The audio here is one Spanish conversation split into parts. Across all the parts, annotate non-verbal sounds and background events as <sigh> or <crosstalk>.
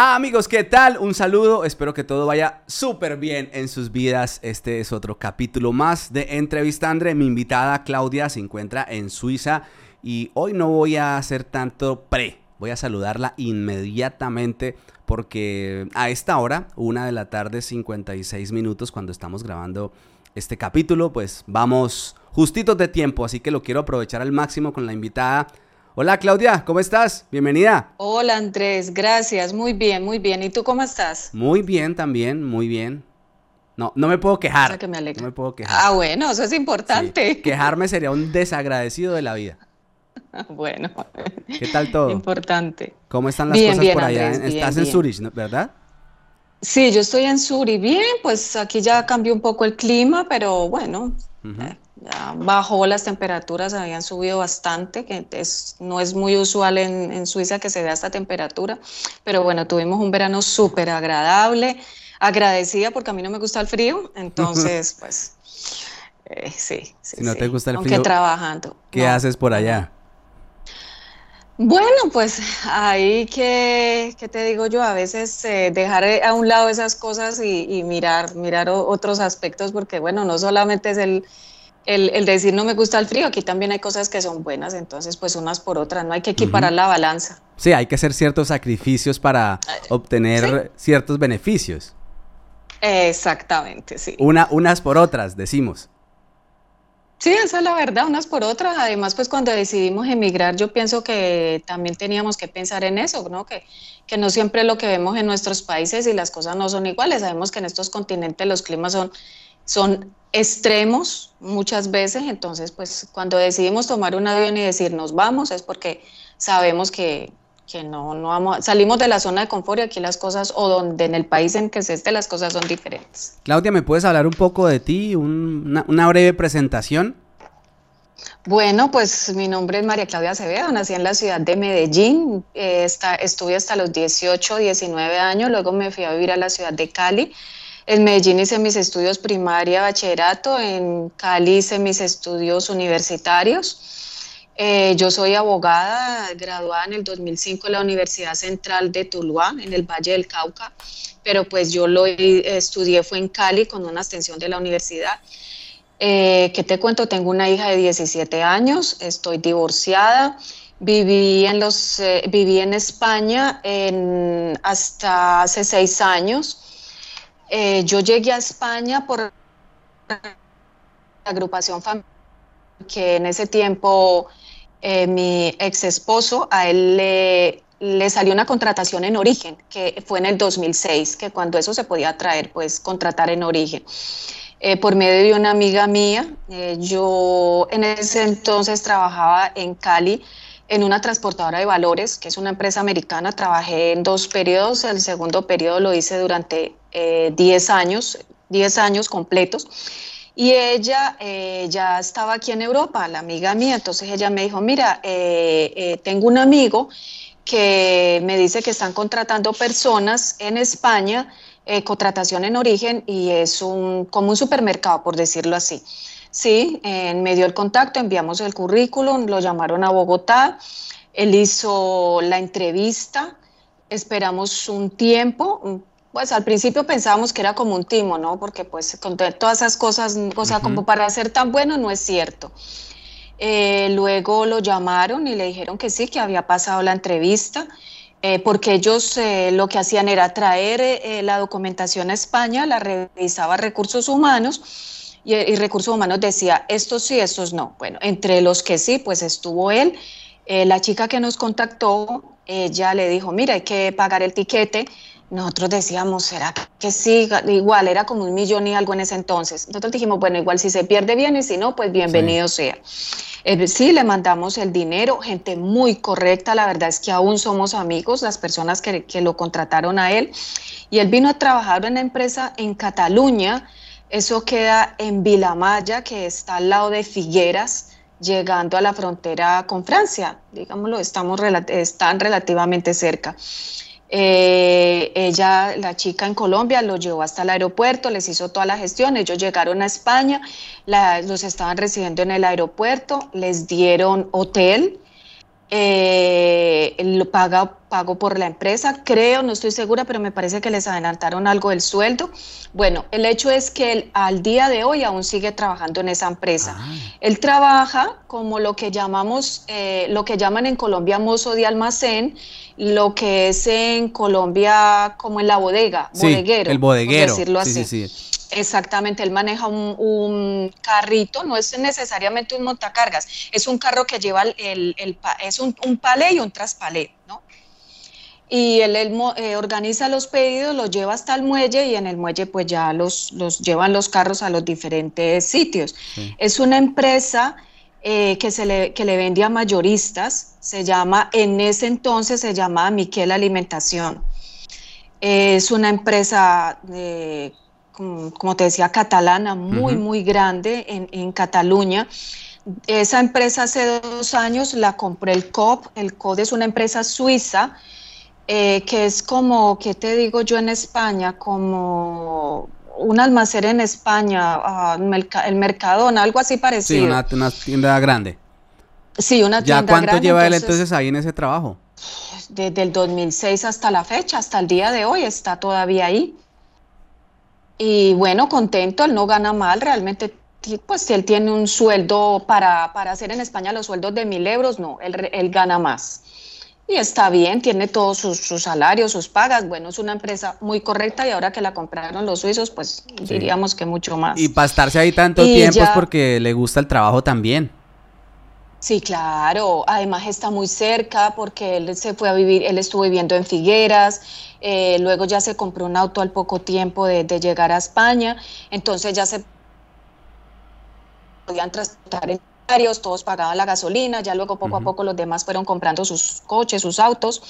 Ah, amigos, ¿qué tal? Un saludo, espero que todo vaya súper bien en sus vidas. Este es otro capítulo más de Entrevista Andre. Mi invitada Claudia se encuentra en Suiza y hoy no voy a hacer tanto pre. Voy a saludarla inmediatamente porque a esta hora, una de la tarde, 56 minutos, cuando estamos grabando este capítulo, pues vamos justitos de tiempo, así que lo quiero aprovechar al máximo con la invitada Hola Claudia, ¿cómo estás? Bienvenida. Hola Andrés, gracias, muy bien, muy bien. ¿Y tú cómo estás? Muy bien también, muy bien. No, no me puedo quejar. me No me puedo quejar. Ah, bueno, eso es importante. Quejarme sería un desagradecido de la vida. <laughs> bueno. ¿Qué tal todo? Importante. ¿Cómo están las cosas por allá? Estás en Zurich, ¿verdad? Sí, yo estoy en Zurich. Bien, pues aquí ya cambió un poco el clima, pero bueno, ya bajó las temperaturas, habían subido bastante, que es, no es muy usual en, Suiza que se vea esta temperatura, pero bueno, tuvimos un verano súper agradable, agradecida porque a mí no me gusta el frío, entonces <laughs> pues eh, sí, sí. Si no te gusta el aunque frío, trabajando. ¿qué haces por allá? Bueno, pues ahí que, ¿qué te digo yo, a veces eh, dejar a un lado esas cosas y, mirar, mirar otros aspectos, porque bueno, no solamente es el, el, decir no me gusta el frío, aquí también hay cosas que son buenas, entonces pues unas por otras, no hay que equiparar la balanza. Sí, hay que hacer ciertos sacrificios para obtener ciertos beneficios. Exactamente, sí. Una, unas por otras, decimos. Sí, esa es la verdad, unas por otras. Además, pues cuando decidimos emigrar, yo pienso que también teníamos que pensar en eso, ¿no? Que, que no siempre lo que vemos en nuestros países y las cosas no son iguales. Sabemos que en estos continentes los climas son son extremos muchas veces, entonces pues cuando decidimos tomar un avión y decir nos vamos es porque sabemos que, no, no vamos, salimos de la zona de confort y aquí las cosas, o donde en el país en que se esté, las cosas son diferentes. Claudia, ¿me puedes hablar un poco de ti, una, breve presentación? Bueno, pues mi nombre es María Claudia Acevedo, nací en la ciudad de Medellín, eh, estuve hasta los 18, 19 años, luego me fui a vivir a la ciudad de Cali, en Medellín hice mis estudios primaria, bachillerato, en Cali hice mis estudios universitarios. Eh, yo soy abogada, graduada en el 2005 en la Universidad Central de Tuluá, en el Valle del Cauca, pero pues yo lo estudié fue en Cali con una extensión de la universidad. Eh, ¿Qué te cuento? Tengo una hija de 17 años, estoy divorciada, viví en, los, eh, viví en España en, hasta hace seis años. Eh, yo llegué a España por la agrupación familiar, que en ese tiempo eh, mi ex esposo, a él le, le, salió una contratación en origen, que fue en el 2006, que cuando eso se podía traer, pues contratar en origen. Eh, por medio de una amiga mía, yo en ese entonces trabajaba en Cali en una transportadora de valores, que es una empresa americana. Trabajé en dos periodos. El segundo periodo lo hice durante 10 eh, años, 10 años completos. Y ella eh, ya estaba aquí en Europa, la amiga mía. Entonces ella me dijo, mira, eh, tengo un amigo que me dice que están contratando personas en España, contratación en origen, y es un, como un supermercado, por decirlo así. Sí, en medio del contacto, enviamos el currículum, lo llamaron a Bogotá, él hizo la entrevista, esperamos un tiempo, pues al principio pensábamos que era como un timo, ¿no? Porque pues con todas esas cosas, o sea, como para ser tan bueno no es cierto. Eh, luego lo llamaron y le dijeron que sí, que había pasado la entrevista, eh, porque ellos eh, lo que hacían era traer la documentación a España, la revisaba recursos humanos y, Recursos Humanos decía, estos sí, estos no. Bueno, entre los que sí, pues estuvo él. Eh, la chica que nos contactó, ella le dijo, mira, hay que pagar el tiquete. Nosotros decíamos, ¿será que sí? Igual, era como un millón y algo en ese entonces. Nosotros dijimos, bueno, igual si se pierde bien y si no, pues bienvenido sea. Eh, sí, le mandamos el dinero, gente muy correcta, la verdad es que aún somos amigos, las personas que, que lo contrataron a él. Y él vino a trabajar en una empresa en Cataluña, eso queda en Vilamaya, que está al lado de Figueras, llegando a la frontera con Francia, digámoslo, estamos están relativamente cerca. Eh, ella, la chica en Colombia, lo llevó hasta el aeropuerto, les hizo toda la gestión, ellos llegaron a España, los estaban recibiendo en el aeropuerto, les dieron hotel, eh, lo paga, pago por la empresa, creo, no estoy segura, pero me parece que les adelantaron algo del sueldo. Bueno, el hecho es que él al día de hoy aún sigue trabajando en esa empresa. Ah. Él trabaja como lo que llamamos, eh, lo que llaman en Colombia mozo de almacén, lo que es en Colombia como en la bodega, bodeguero. El bodeguero. Decirlo así. Sí, sí, Exactamente, él maneja un, carrito, no es necesariamente un montacargas, es un carro que lleva el, es un, un, palé y un traspalé, ¿no? Y él, eh, organiza los pedidos, los lleva hasta el muelle y en el muelle pues ya los, los llevan los carros a los diferentes sitios. Es una empresa eh, que, se le, que le vende a mayoristas, se llama, en ese entonces se llamaba Miquel Alimentación. Es una empresa de como te decía, catalana, muy, muy grande en, Cataluña. Esa empresa hace dos años la compré el COP. El COP es una empresa suiza eh, que es como, ¿qué te digo yo en España? Como un almacén en España, uh, el Mercadona, algo así parecido. Sí, una, tienda grande. Sí, una tienda grande. ¿Ya cuánto lleva él entonces ahí en ese trabajo? Desde el 2006 hasta la fecha, hasta el día de hoy, está todavía ahí. Y bueno, contento, él no gana mal, realmente pues si él tiene un sueldo para, para hacer en España los sueldos de mil euros, no, él, gana más. Y está bien, tiene todos sus, salarios, sus pagas. Bueno, es una empresa muy correcta y ahora que la compraron los suizos, pues diríamos que mucho más. Y para estarse ahí tanto tiempo es porque le gusta el trabajo también. Sí, claro. Además está muy cerca porque él se fue a vivir, él estuvo viviendo en Figueras, eh, luego ya se compró un auto al poco tiempo de, llegar a España, entonces ya se podían transportar en varios, todos pagaban la gasolina, ya luego poco a poco los demás fueron comprando sus coches, sus autos,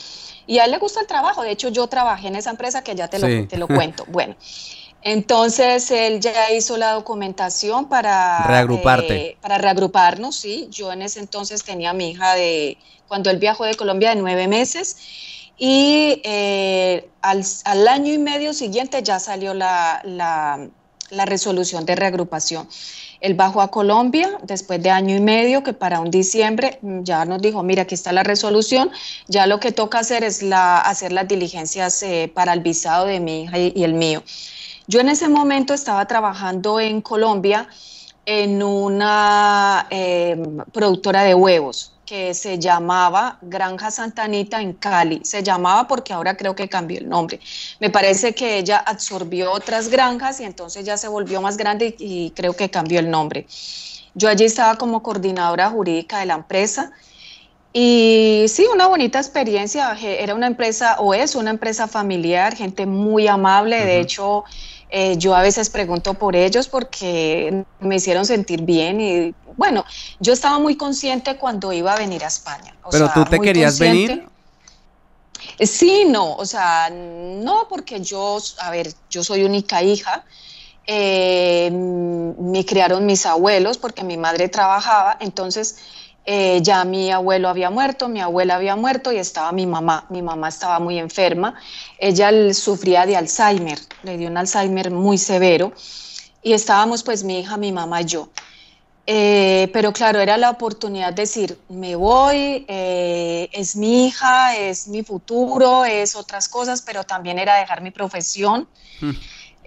y a él le gusta el trabajo, de hecho yo trabajé en esa empresa que ya te, lo, te lo cuento. <laughs> Bueno, entonces él ya hizo la documentación para reagruparte. Eh, para reagruparnos, sí. Yo en ese entonces tenía a mi hija de cuando él viajó de Colombia de nueve meses y eh, al, año y medio siguiente ya salió la, resolución de reagrupación. Él bajó a Colombia después de año y medio, que para un diciembre mm, ya nos dijo, mira, aquí está la resolución, ya lo que toca hacer es la, hacer las diligencias eh, para el visado de mi hija y, el mío. Yo en ese momento estaba trabajando en Colombia en una eh, productora de huevos que se llamaba Granja Santanita en Cali. Se llamaba porque ahora creo que cambió el nombre. Me parece que ella absorbió otras granjas y entonces ya se volvió más grande y, creo que cambió el nombre. Yo allí estaba como coordinadora jurídica de la empresa. Y sí, una bonita experiencia. Era una empresa, o es una empresa familiar, gente muy amable. De hecho, eh, yo a veces pregunto por ellos porque me hicieron sentir bien y bueno, yo estaba muy consciente cuando iba a venir a España. ¿Pero tú te querías venir? Sí, no, o sea, no porque yo, a ver, yo soy única hija. Eh, me criaron mis abuelos porque mi madre trabajaba, entonces eh, ya mi abuelo había muerto, mi abuela había muerto y estaba mi mamá. Mi mamá estaba muy enferma. Ella sufría de Alzheimer, le dio un Alzheimer muy severo y estábamos pues mi hija, mi mamá y yo. Eh, pero claro, era la oportunidad de decir, me voy, eh, es mi hija, es mi futuro, es otras cosas, pero también era dejar mi profesión. Hmm.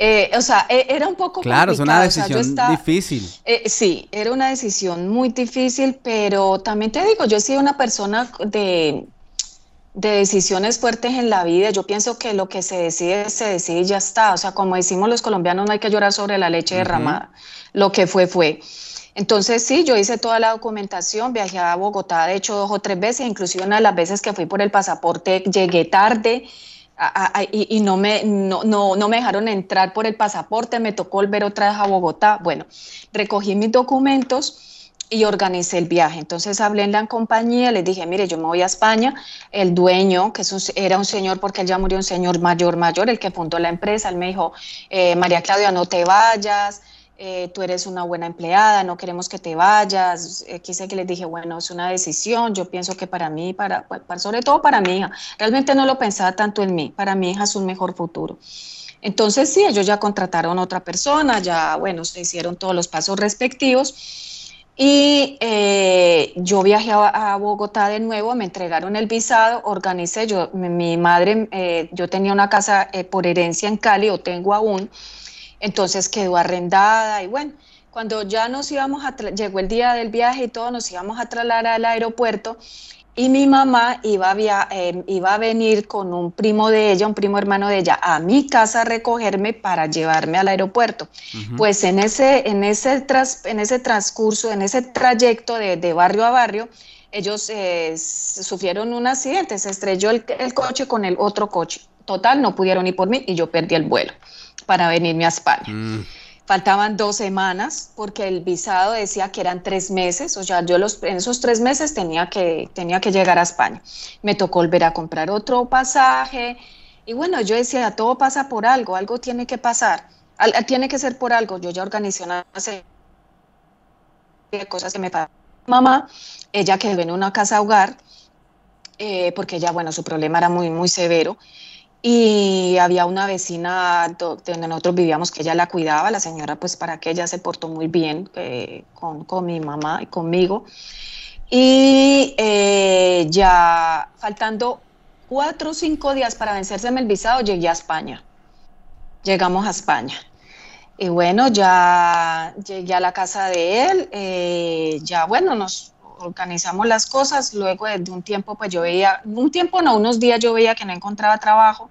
Eh, o sea, e, era un poco Claro, es una decisión difícil. Eh, sí, era una decisión muy difícil, pero también te digo, yo he sido una persona de, de decisiones fuertes en la vida. Yo pienso que lo que se decide, se decide y ya está. O sea, como decimos los colombianos, no hay que llorar sobre la leche derramada. Lo que fue, fue. Entonces sí, yo hice toda la documentación, viajé a Bogotá, de hecho dos o tres veces, inclusive una de las veces que fui por el pasaporte llegué tarde, y, no, me, no, no, me dejaron entrar por el pasaporte, me tocó volver otra vez a Bogotá. Bueno, recogí mis documentos y organicé el viaje. Entonces hablé en la compañía, les dije, mire, yo me voy a España. El dueño, que era un señor, porque él ya murió, un señor mayor, mayor, el que fundó la empresa, él me dijo, eh, María Claudia, no te vayas, eh, tú eres una buena empleada, no queremos que te vayas. Eh, quise que les dije, bueno, es una decisión, yo pienso que para mí, para, sobre todo para mi hija, realmente no lo pensaba tanto en mí, para mi hija es un mejor futuro. Entonces sí, ellos ya contrataron a otra persona, ya, bueno, se hicieron todos los pasos respectivos. Y eh, yo viajé a, Bogotá de nuevo, me entregaron el visado, organicé, yo, mi, madre, yo tenía una casa por herencia en Cali, o tengo aún, entonces quedó arrendada y bueno, cuando ya nos íbamos a, llegó el día del viaje y todo, nos íbamos a trasladar al aeropuerto y mi mamá iba a, em, iba a venir con un primo de ella, un primo hermano de ella, a mi casa a recogerme para llevarme al aeropuerto. Pues en ese, en, ese tras, en ese transcurso, en ese trayecto de, barrio a barrio, ellos eh, sufrieron un accidente, se estrelló el, coche con el otro coche. Total, no pudieron ir por mí y yo perdí el vuelo para venirme a España. Mm. Faltaban dos semanas porque el visado decía que eran tres meses, o sea, yo los, en esos tres meses tenía que, tenía que llegar a España. Me tocó volver a comprar otro pasaje y bueno, yo decía, todo pasa por algo, algo tiene que pasar, tiene que ser por algo. Yo ya organizé una serie de cosas que me pasaron. Mamá, ella quedó en una casa hogar eh, porque ella, bueno, su problema era muy, muy severo y había una vecina donde nosotros vivíamos que ella la cuidaba, la señora pues para que ella se portó muy bien eh, con, con, mi mamá y conmigo. Y eh, ya faltando cuatro o cinco días para vencerse el visado, llegué a España. Llegamos a España. Y bueno, ya llegué a la casa de él, eh, ya bueno, nos organizamos las cosas, luego de un tiempo pues yo veía, un tiempo no, unos días yo veía que no encontraba trabajo,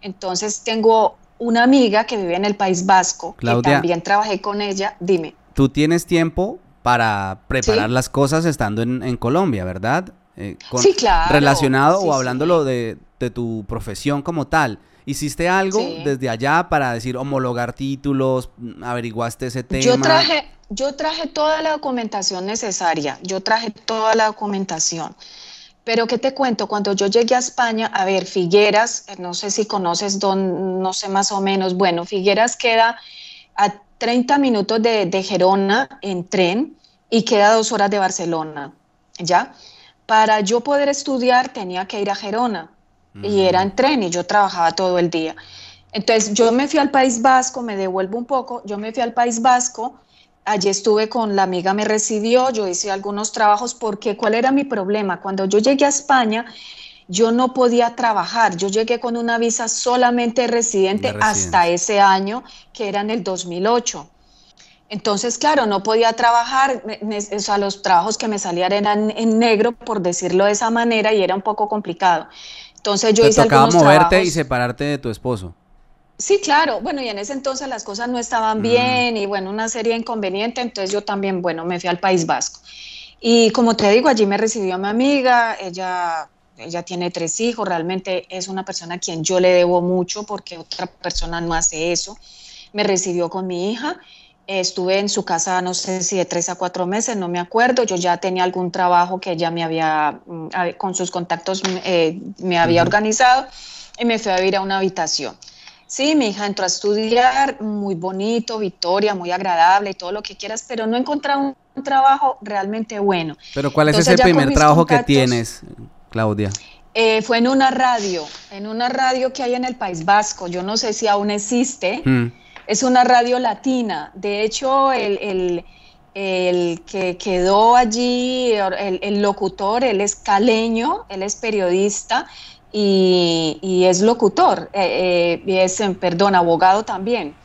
entonces tengo una amiga que vive en el País Vasco, que también trabajé con ella, dime. Tú tienes tiempo para preparar las cosas estando en, Colombia, ¿verdad? Eh, sí, claro. Relacionado o hablándolo de, de, tu profesión como tal. ¿Hiciste algo desde allá para decir homologar títulos? ¿Averiguaste ese tema? Yo traje, yo traje toda la documentación necesaria, yo traje toda la documentación. Pero ¿qué te cuento? Cuando yo llegué a España, a ver, Figueras, eh, no sé si conoces, don, no sé más o menos, bueno, Figueras queda a 30 minutos de, de Gerona en tren y queda dos horas de Barcelona, ¿ya? Para yo poder estudiar tenía que ir a Gerona y era en tren y yo trabajaba todo el día. Entonces yo me fui al País Vasco, me devuelvo un poco, yo me fui al País Vasco Allí estuve con la amiga, me recibió, yo hice algunos trabajos porque ¿cuál era mi problema? Cuando yo llegué a España, yo no podía trabajar, yo llegué con una visa solamente residente hasta ese año, que era en el 2008. Entonces, claro, no podía trabajar, o sea, los trabajos que me salían eran en negro, por decirlo de esa manera, y era un poco complicado. Entonces yo Te hice tocaba moverte y separarte de tu esposo. Sí, claro. Bueno, y en ese entonces las cosas no estaban bien y bueno, una serie de inconvenientes, entonces yo también, bueno, me fui al País Vasco. Y como te digo, allí me recibió mi amiga, ella, ella tiene tres hijos, realmente es una persona a quien yo le debo mucho porque otra persona no hace eso. Me recibió con mi hija, estuve en su casa, no sé si de tres a cuatro meses, no me acuerdo, yo ya tenía algún trabajo que ella me había, mm, con sus contactos, eh, me había organizado y me fui a vivir a una habitación. Sí, mi hija entró a estudiar, muy bonito, Victoria, muy agradable y todo lo que quieras, pero no encontrado un, un trabajo realmente bueno. Pero ¿cuál es ese primer trabajo que tienes, Claudia? Eh, fue en una radio, en una radio que hay en el País Vasco, yo no sé si aún existe, mm. Es una radio latina, de hecho el, que quedó allí, el, el, locutor, él es caleño, él es periodista, y, es locutor, eh, eh, es, perdón, abogado también.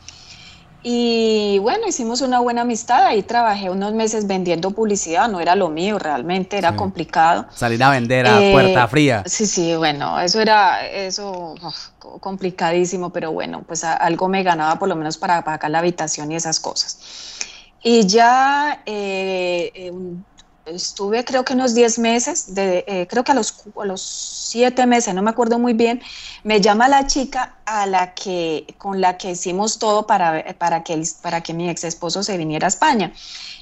Y bueno, hicimos una buena amistad, ahí trabajé unos meses vendiendo publicidad, no era lo mío, realmente era complicado. Salir a vender a eh, puerta fría. Sí, sí, bueno, eso era eso complicadísimo, pero bueno, pues algo me ganaba por lo menos para pagar la habitación y esas cosas. Y ya estuve creo que unos 10 meses, de, eh, creo que a los, a los 7 meses, no me acuerdo muy bien, me llama la chica a la que, con la que hicimos todo para, para, que, para que mi ex esposo se viniera a España.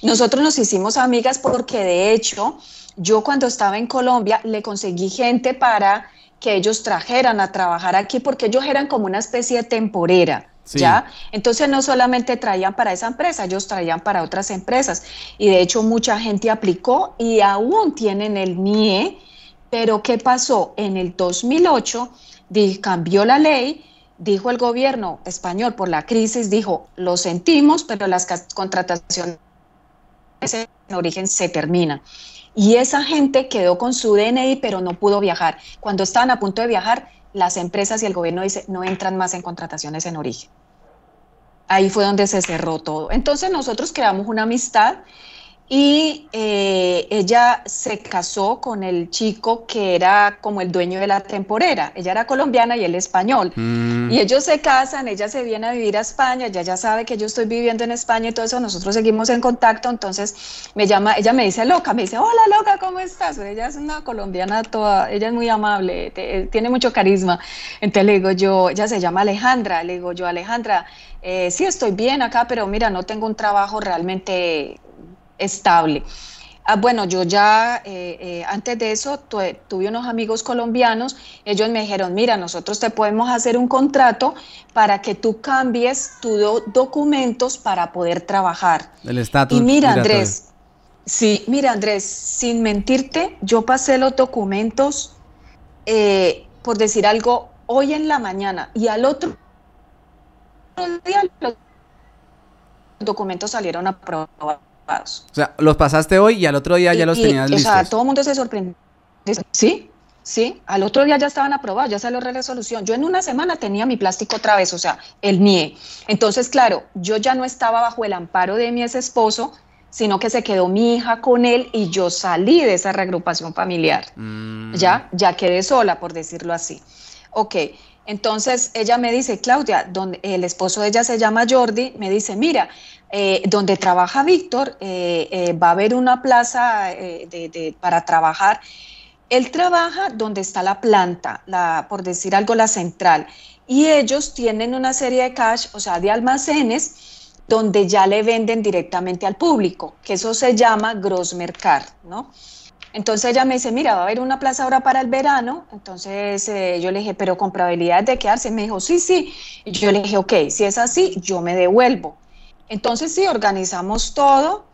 Nosotros nos hicimos amigas porque de hecho yo cuando estaba en Colombia le conseguí gente para que ellos trajeran a trabajar aquí porque ellos eran como una especie de temporera. ¿Ya? Entonces no solamente traían para esa empresa, ellos traían para otras empresas. Y de hecho mucha gente aplicó y aún tienen el NIE, pero ¿qué pasó? En el 2008 cambió la ley, dijo el gobierno español por la crisis, dijo, lo sentimos, pero las contrataciones en origen se terminan. Y esa gente quedó con su DNI, pero no pudo viajar. Cuando estaban a punto de viajar, las empresas y el gobierno dice no entran más en contrataciones en origen. Ahí fue donde se cerró todo. Entonces nosotros creamos una amistad y eh, ella se casó con el chico que era como el dueño de la temporera. Ella era colombiana y él español. Mm. Y ellos se casan, ella se viene a vivir a España, ella ya sabe que yo estoy viviendo en España y todo eso, nosotros seguimos en contacto, entonces me llama, ella me dice loca, me dice, hola loca, ¿cómo estás? Ella es una colombiana toda, ella es muy amable, tiene mucho carisma. Entonces le digo yo, ella se llama Alejandra, le digo yo, Alejandra, eh, sí estoy bien acá, pero mira, no tengo un trabajo realmente estable. Ah, bueno, yo ya eh, eh, antes de eso tuve unos amigos colombianos, ellos me dijeron, mira, nosotros te podemos hacer un contrato para que tú cambies tus documentos para poder trabajar. El estatus. Y mira, Andrés, sí, mira, Andrés, sin mentirte, yo pasé los documentos, eh, por decir algo, hoy en la mañana y al otro día los documentos salieron aprobados. O sea, los pasaste hoy y al otro día ya los tenías listos. O sea, todo el mundo se sorprendió. Sí, sí, al otro día ya estaban aprobados, ya salió la resolución. Yo en una semana tenía mi plástico otra vez, o sea, el NIE. Entonces, claro, yo ya no estaba bajo el amparo de mi ex esposo, sino que se quedó mi hija con él y yo salí de esa reagrupación familiar. Mm. Ya, ya quedé sola, por decirlo así. Ok, entonces ella me dice, Claudia, donde el esposo de ella se llama Jordi, me dice, mira, eh, donde trabaja Víctor, eh, eh, va a haber una plaza para trabajar. Él trabaja donde está la planta, la, por decir algo, la central, y ellos tienen una serie de cash, o sea, de almacenes, donde ya le venden directamente al público, que eso se llama grossmercar, ¿no? Entonces ella me dice, mira, va a haber una plaza ahora para el verano. Entonces yo le dije, pero con probabilidad de quedarse. Me dijo, sí, sí. Y yo le dije, ok, si es así, yo me devuelvo. Entonces sí, organizamos todo.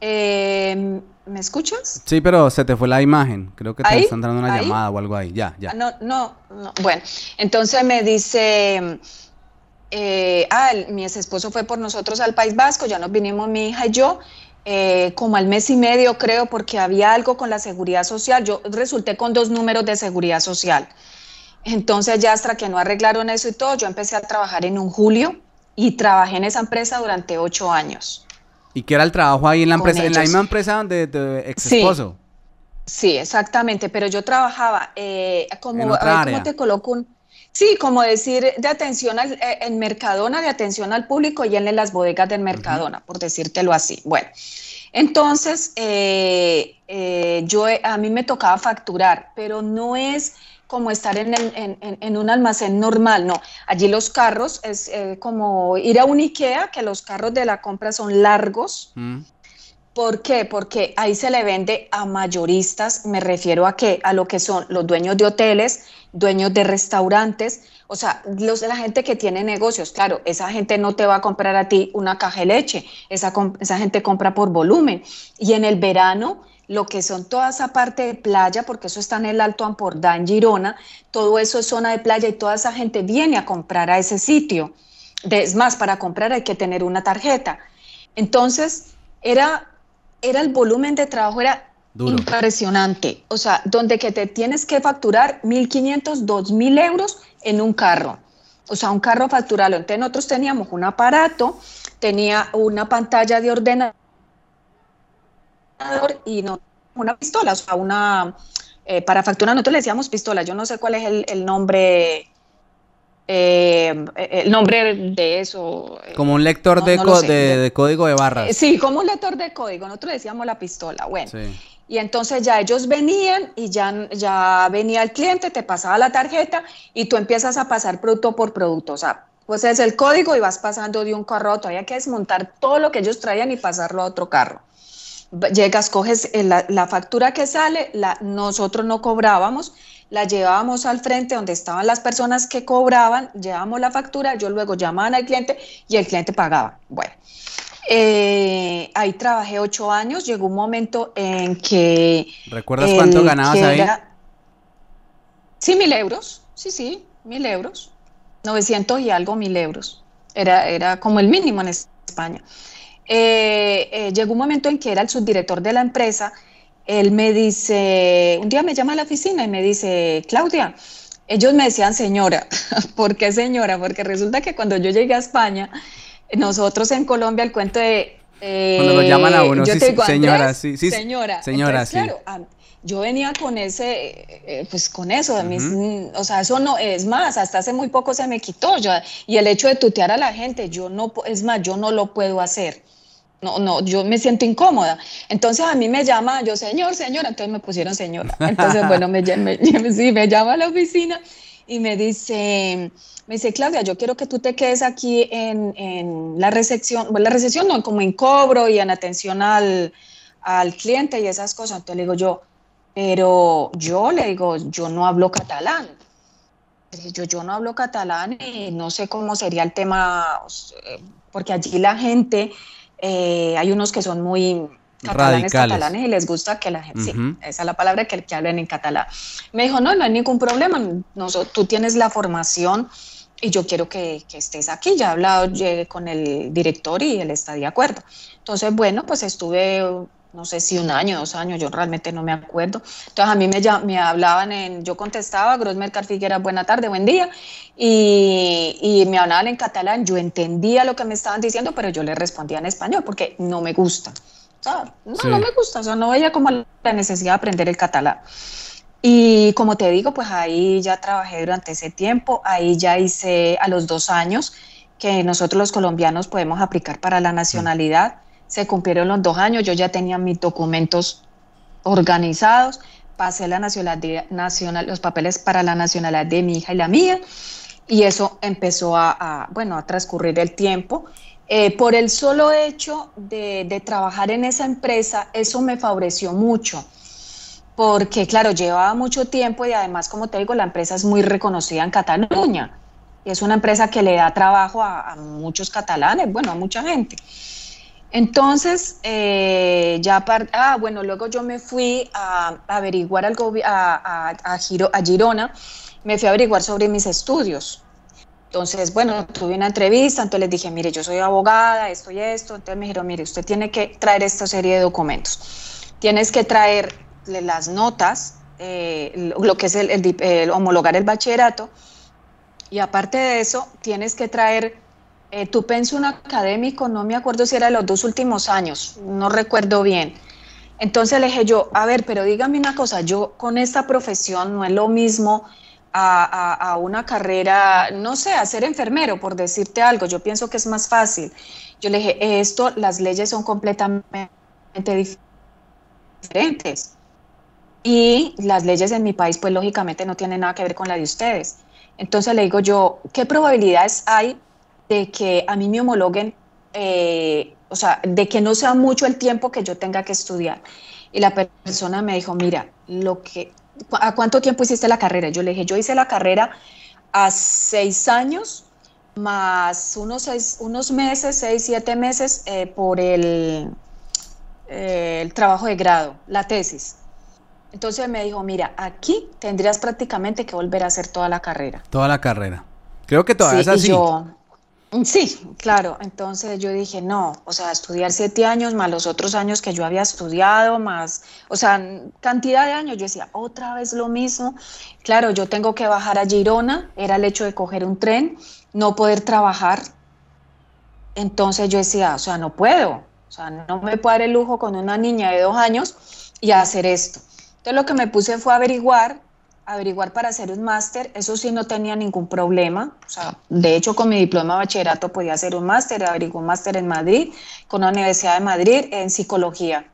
Em, ¿Me escuchas? Sí, pero se te fue la imagen. Creo que te están dando una llamada o algo ahí. Ya, ya. No, no, no. Bueno, entonces me dice, eh, ah, mi ex esposo fue por nosotros al País Vasco, ya nos vinimos mi hija y yo. Eh, como al mes y medio, creo, porque había algo con la seguridad social. Yo resulté con dos números de seguridad social. Entonces ya hasta que no arreglaron eso y todo, yo empecé a trabajar en un julio y trabajé en esa empresa durante ocho años. ¿Y qué era el trabajo ahí en la empresa? ¿En la misma empresa de tu ex esposo? Sí, exactamente, pero yo trabajaba eh, como, ¿cómo te coloco un? Sí, como decir, de atención al, eh, en Mercadona, de atención al público y en las bodegas del Mercadona, por decírtelo así. Bueno, entonces eh, eh, yo, a mí me tocaba facturar, pero no es como estar en, en, un almacén normal, no. Allí los carros es como ir a un IKEA, que los carros de la compra son largos. ¿Por qué? Porque ahí se le vende a mayoristas, me refiero a que a lo que son los dueños de hoteles, dueños de restaurantes, o sea, los, la gente que tiene negocios, claro, esa gente no te va a comprar a ti una caja de leche, esa, esa gente compra por volumen. Y en el verano, lo que son toda esa parte de playa, porque eso está en el Alto Ampordá, en Girona, todo eso es zona de playa y toda esa gente viene a comprar a ese sitio. Es más, para comprar hay que tener una tarjeta. Entonces, era era el volumen de trabajo era impresionante. O sea, donde que te tienes que facturar 1.500, 2.000 euros en un carro. O sea, un carro facturarlo. Entonces nosotros teníamos un aparato, tenía una pantalla de ordenador y no una pistola, o sea, una... Eh, para facturar nosotros le decíamos pistola, yo no sé cuál es el nombre eh, el nombre de eso. Eh, como un lector de, de, código de barras. Sí, como un lector de código. Nosotros decíamos la pistola. Bueno. Y entonces ya ellos venían y ya, ya venía el cliente, te pasaba la tarjeta y tú empiezas a pasar producto por producto. O sea, pues es el código y vas pasando de un carro a otro. Había que desmontar todo lo que ellos traían y pasarlo a otro carro. Llegas, coges la, la factura que sale, la, nosotros no cobrábamos, la llevábamos al frente donde estaban las personas que cobraban, llevábamos la factura, yo luego llamaban al cliente y el cliente pagaba. Bueno, eh, ahí trabajé ocho años, llegó un momento en que... ¿Recuerdas cuánto ganabas ahí? sí, mil euros, sí, sí, mil euros, 900 y algo mil euros, era, era como el mínimo en España. Eh, eh, llegó un momento en que era el subdirector de la empresa, él me dice, un día me llama a la oficina y me dice, Claudia, ellos me decían señora. <laughs> ¿Por qué señora? Porque resulta que cuando yo llegué a España, nosotros en Colombia el cuento de... cuando lo llaman a uno, sí, señora, sí, sí, señora. Señora, sí. Claro, yo venía con ese, eh, pues con eso, o sea, eso no, es más, hasta hace muy poco se me quitó, ya, y el hecho de tutear a la gente, yo no, es más, yo no lo puedo hacer. No, no, yo me siento incómoda. Entonces a mí me llama, yo, señor, señora, entonces me pusieron señora. Entonces, <laughs> bueno, me, me, sí, me llama a la oficina y me dice, me dice, Claudia, yo quiero que tú te quedes aquí en, en la recepción, bueno, la recepción no, como en cobro y en atención al, al cliente y esas cosas. Entonces le digo yo, pero yo le digo, yo no hablo catalán. Yo, yo no hablo catalán y no sé cómo sería el tema, porque allí la gente, eh, hay unos que son muy catalanes, catalanes y les gusta que la gente, sí, esa es la palabra que, que hablen en catalán. Me dijo, no, no hay ningún problema, no, tú tienes la formación y yo quiero que, que, estés aquí. Ya he hablado con el director y él está de acuerdo. Entonces, bueno, pues estuve no sé si un año, dos años, yo realmente no me acuerdo. Entonces a mí me, me hablaban en, yo contestaba, Grosmer Figuera, buena tarde, buen día, y, y, me hablaban en catalán, yo entendía lo que me estaban diciendo, pero yo le respondía en español porque no me gusta. O sea, no, no me gusta, o sea, no veía como la necesidad de aprender el catalán. Y como te digo, pues ahí ya trabajé durante ese tiempo, ahí ya hice a los dos años que nosotros los colombianos podemos aplicar para la nacionalidad se cumplieron los dos años, yo ya tenía mis documentos organizados, pasé la nacionalidad, nacional, los papeles para la nacionalidad de mi hija y la mía, y eso empezó a, bueno, a transcurrir el tiempo. Eh, por el solo hecho de, trabajar en esa empresa, eso me favoreció mucho, porque claro, llevaba mucho tiempo y además, como te digo, la empresa es muy reconocida en Cataluña. Y es una empresa que le da trabajo a muchos catalanes, bueno, a mucha gente. Entonces, eh, ya, ah, bueno, luego yo me fui a, averiguar algo, a, a, Girona, me fui a averiguar sobre mis estudios. Entonces, bueno, tuve una entrevista, entonces les dije, mire, yo soy abogada, esto y esto. Entonces me dijeron, mire, usted tiene que traer esta serie de documentos. Tienes que traer las notas, eh, lo que es el homologar el bachillerato. Y aparte de eso, tienes que traer eh, tu pensum académico, no me acuerdo si era de los dos últimos años, no recuerdo bien. Entonces le dije yo, a ver, pero dígame una cosa, yo con esta profesión no es lo mismo a, una carrera, no sé, a ser enfermero, por decirte algo, yo pienso que es más fácil. Yo le dije, esto, las leyes son completamente diferentes. Y las leyes en mi país, pues lógicamente no tienen nada que ver con la de ustedes. Entonces le digo yo, ¿qué probabilidades hay de que a mí me homologuen, eh, o sea, de que no sea mucho el tiempo que yo tenga que estudiar. Y la persona me dijo, mira, lo que, ¿a cuánto tiempo hiciste la carrera? Yo le dije, yo hice la carrera a seis años más unos, unos meses, seis, siete meses eh, por el, eh, el trabajo de grado, la tesis. Entonces me dijo, mira, aquí tendrías prácticamente que volver a hacer toda la carrera. Toda la carrera. Creo que todavía es así. Sí, claro. Entonces yo dije, no, o sea, estudiar siete años más los otros años que yo había estudiado, más, o sea, cantidad de años. Yo decía, otra vez lo mismo. Claro, yo tengo que bajar a Girona, era el hecho de coger un tren, no poder trabajar. Entonces yo decía, o sea, no puedo, o sea, no me puedo dar el lujo con una niña de dos años y hacer esto. Entonces lo que me puse fue averiguar averiguar para hacer un máster, eso sí no tenía ningún problema. O sea, de hecho, con mi diploma de bachillerato podía hacer un máster, averiguó un máster en Madrid, con la Universidad de Madrid en psicología.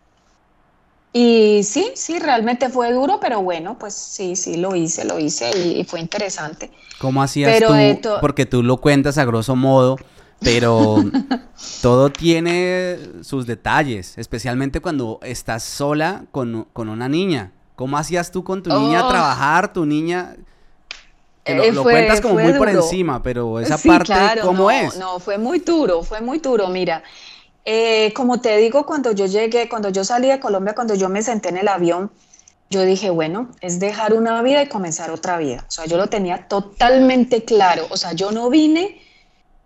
Y sí, sí, realmente fue duro, pero bueno, pues sí, sí, lo hice, lo hice y, fue interesante. ¿Cómo hacías tú? Porque tú lo cuentas a grosso modo, pero <laughs> todo tiene sus detalles, especialmente cuando estás sola con, con una niña. ¿Cómo hacías tú con tu niña oh. trabajar, tu niña? lo, eh, cuentas como muy por encima, pero esa parte, ¿cómo es? No, fue muy duro, fue muy duro. Mira, eh, como te digo, cuando yo llegué, cuando yo salí de Colombia, cuando yo me senté en el avión, yo dije, bueno, es dejar una vida y comenzar otra vida. O sea, yo lo tenía totalmente claro. O sea, yo no vine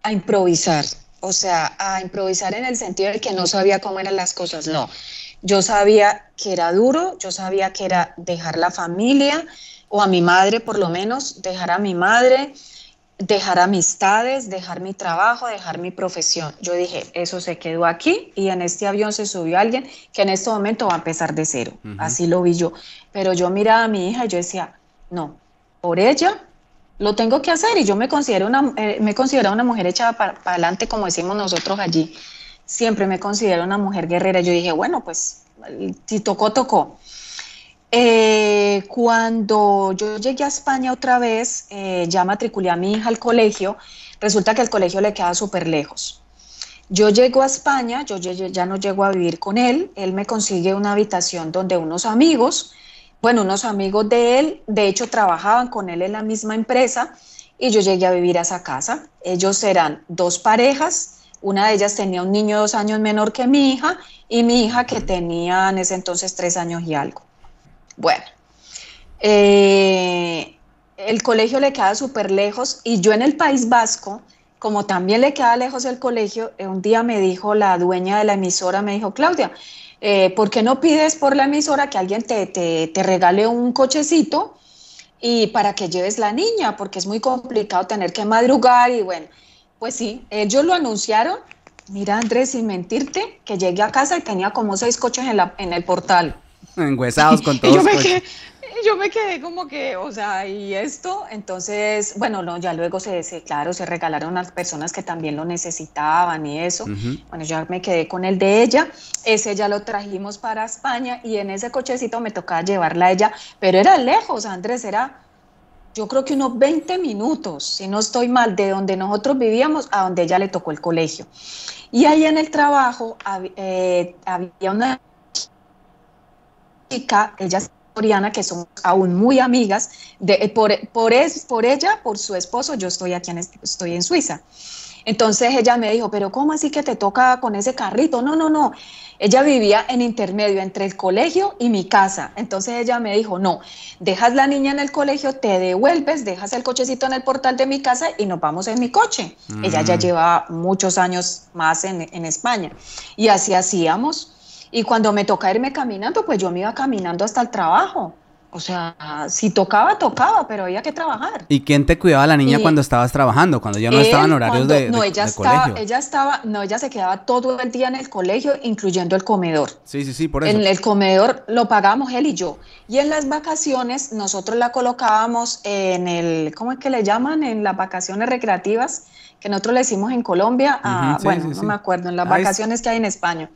a improvisar. o sea, a improvisar en el sentido de que no sabía cómo eran las cosas, no. Yo sabía que era duro, yo sabía que era dejar la familia, o a mi madre por lo menos, dejar a mi madre, dejar amistades, dejar mi trabajo, dejar mi profesión. Yo dije, eso se quedó aquí y en este avión se subió alguien que en este momento va a empezar de cero. Así lo vi yo. Pero yo miraba a mi hija y yo decía, no, por ella lo tengo que hacer y yo me considero una, eh, me considero una mujer echada para, adelante, como decimos nosotros allí. Siempre me considero una mujer guerrera. Yo dije, bueno, pues si tocó, tocó. Eh, cuando yo llegué a España otra vez, eh, ya matriculé a mi hija al colegio, resulta que el colegio le queda súper lejos. Yo llego a España, yo ya no llego a vivir con él, él me consigue una habitación donde unos amigos, bueno, unos amigos de él, de hecho trabajaban con él en la misma empresa y yo llegué a vivir a esa casa. Ellos eran dos parejas, una de ellas tenía un niño dos años menor que mi hija y mi hija que tenía en ese entonces tres años y algo. Bueno, eh, el colegio le queda súper lejos y yo en el País Vasco, como también le queda lejos el colegio, eh, un día me dijo la dueña de la emisora, me dijo, Claudia, eh, ¿por qué no pides por la emisora que alguien te, te, regale un cochecito y para que lleves la niña? Porque es muy complicado tener que madrugar y bueno, pues sí, ellos lo anunciaron. Mira, Andrés, sin mentirte, que llegué a casa y tenía como seis coches en, la, en el portal. Engüesados con <laughs> todos. yo, me quedé, yo me quedé como que, o sea, y esto, entonces, bueno, no, ya luego se, se claro, se regalaron a las personas que también lo necesitaban y eso. Bueno, ya me quedé con el de ella. Ese ya lo trajimos para España y en ese cochecito me tocaba llevarla a ella, pero era lejos, Andrés, era yo creo que unos 20 minutos, si no estoy mal, de donde nosotros vivíamos a donde ella le tocó el colegio. Y ahí en el trabajo eh, había una chica, ella es coreana, que son aún muy amigas, eh, por, por ella, por su esposo, yo estoy aquí en, estoy en Suiza. Entonces ella me dijo, pero ¿cómo así que te toca con ese carrito? No, no, no. Ella vivía en intermedio entre el colegio y mi casa. Entonces ella me dijo, no, dejas la niña en el colegio, te devuelves, dejas el cochecito en el portal de mi casa y nos vamos en mi coche. Ella ya mm. lleva muchos años más en, en España. Y así hacíamos. Y cuando me toca irme caminando, pues yo me iba caminando hasta el trabajo. O sea, si tocaba, tocaba, pero había que trabajar. ¿Y quién te cuidaba a la niña cuando estabas trabajando, cuando ya no estaban horarios de, no, ella estaba, Ella estaba, no, ella se quedaba todo el día en el colegio, incluyendo el comedor. Sí, sí, sí, por eso. En el comedor lo pagábamos él y yo. Y en las vacaciones nosotros la colocábamos en el, ¿cómo es que le llaman? En las vacaciones recreativas, que nosotros le hicimos en Colombia, bueno, no me acuerdo, en las vacaciones que hay en España.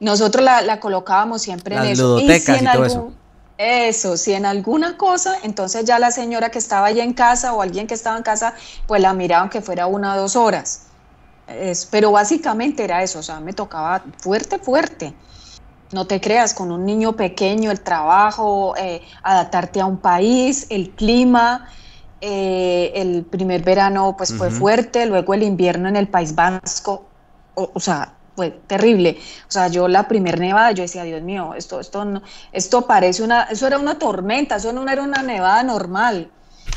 Nosotros la, colocábamos siempre en eso. y, si en todo eso. Eso, si en alguna cosa, entonces ya la señora que estaba allá en casa o alguien que estaba en casa, pues la miraban que fuera una o dos horas. pero básicamente era eso, o sea, me tocaba fuerte, fuerte. No te creas, con un niño pequeño, el trabajo, eh, adaptarte a un país, el clima, eh, el primer verano pues fue fuerte, luego el invierno en el País Vasco, o sea, fue terrible. O sea, yo la primer nevada, yo decía, Dios mío, esto, esto, no, esto parece una, eso era una tormenta, eso no era una nevada normal.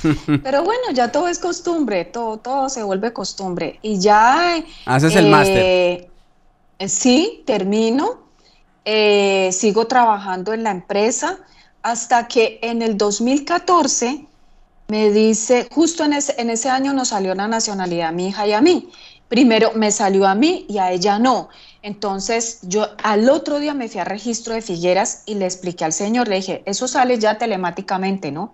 <laughs> Pero bueno, ya todo es costumbre, todo, todo se vuelve costumbre. Y ya... Haces el máster. Eh, sí, termino, eh, sigo trabajando en la empresa hasta que en el 2014 me dice, justo en ese, en ese año nos salió la nacionalidad a mi hija y a mí primero me salió a mí y a ella no. Entonces yo al otro día me fui a registro de Figueras y le expliqué al señor, le dije, eso sale ya telemáticamente, ¿no?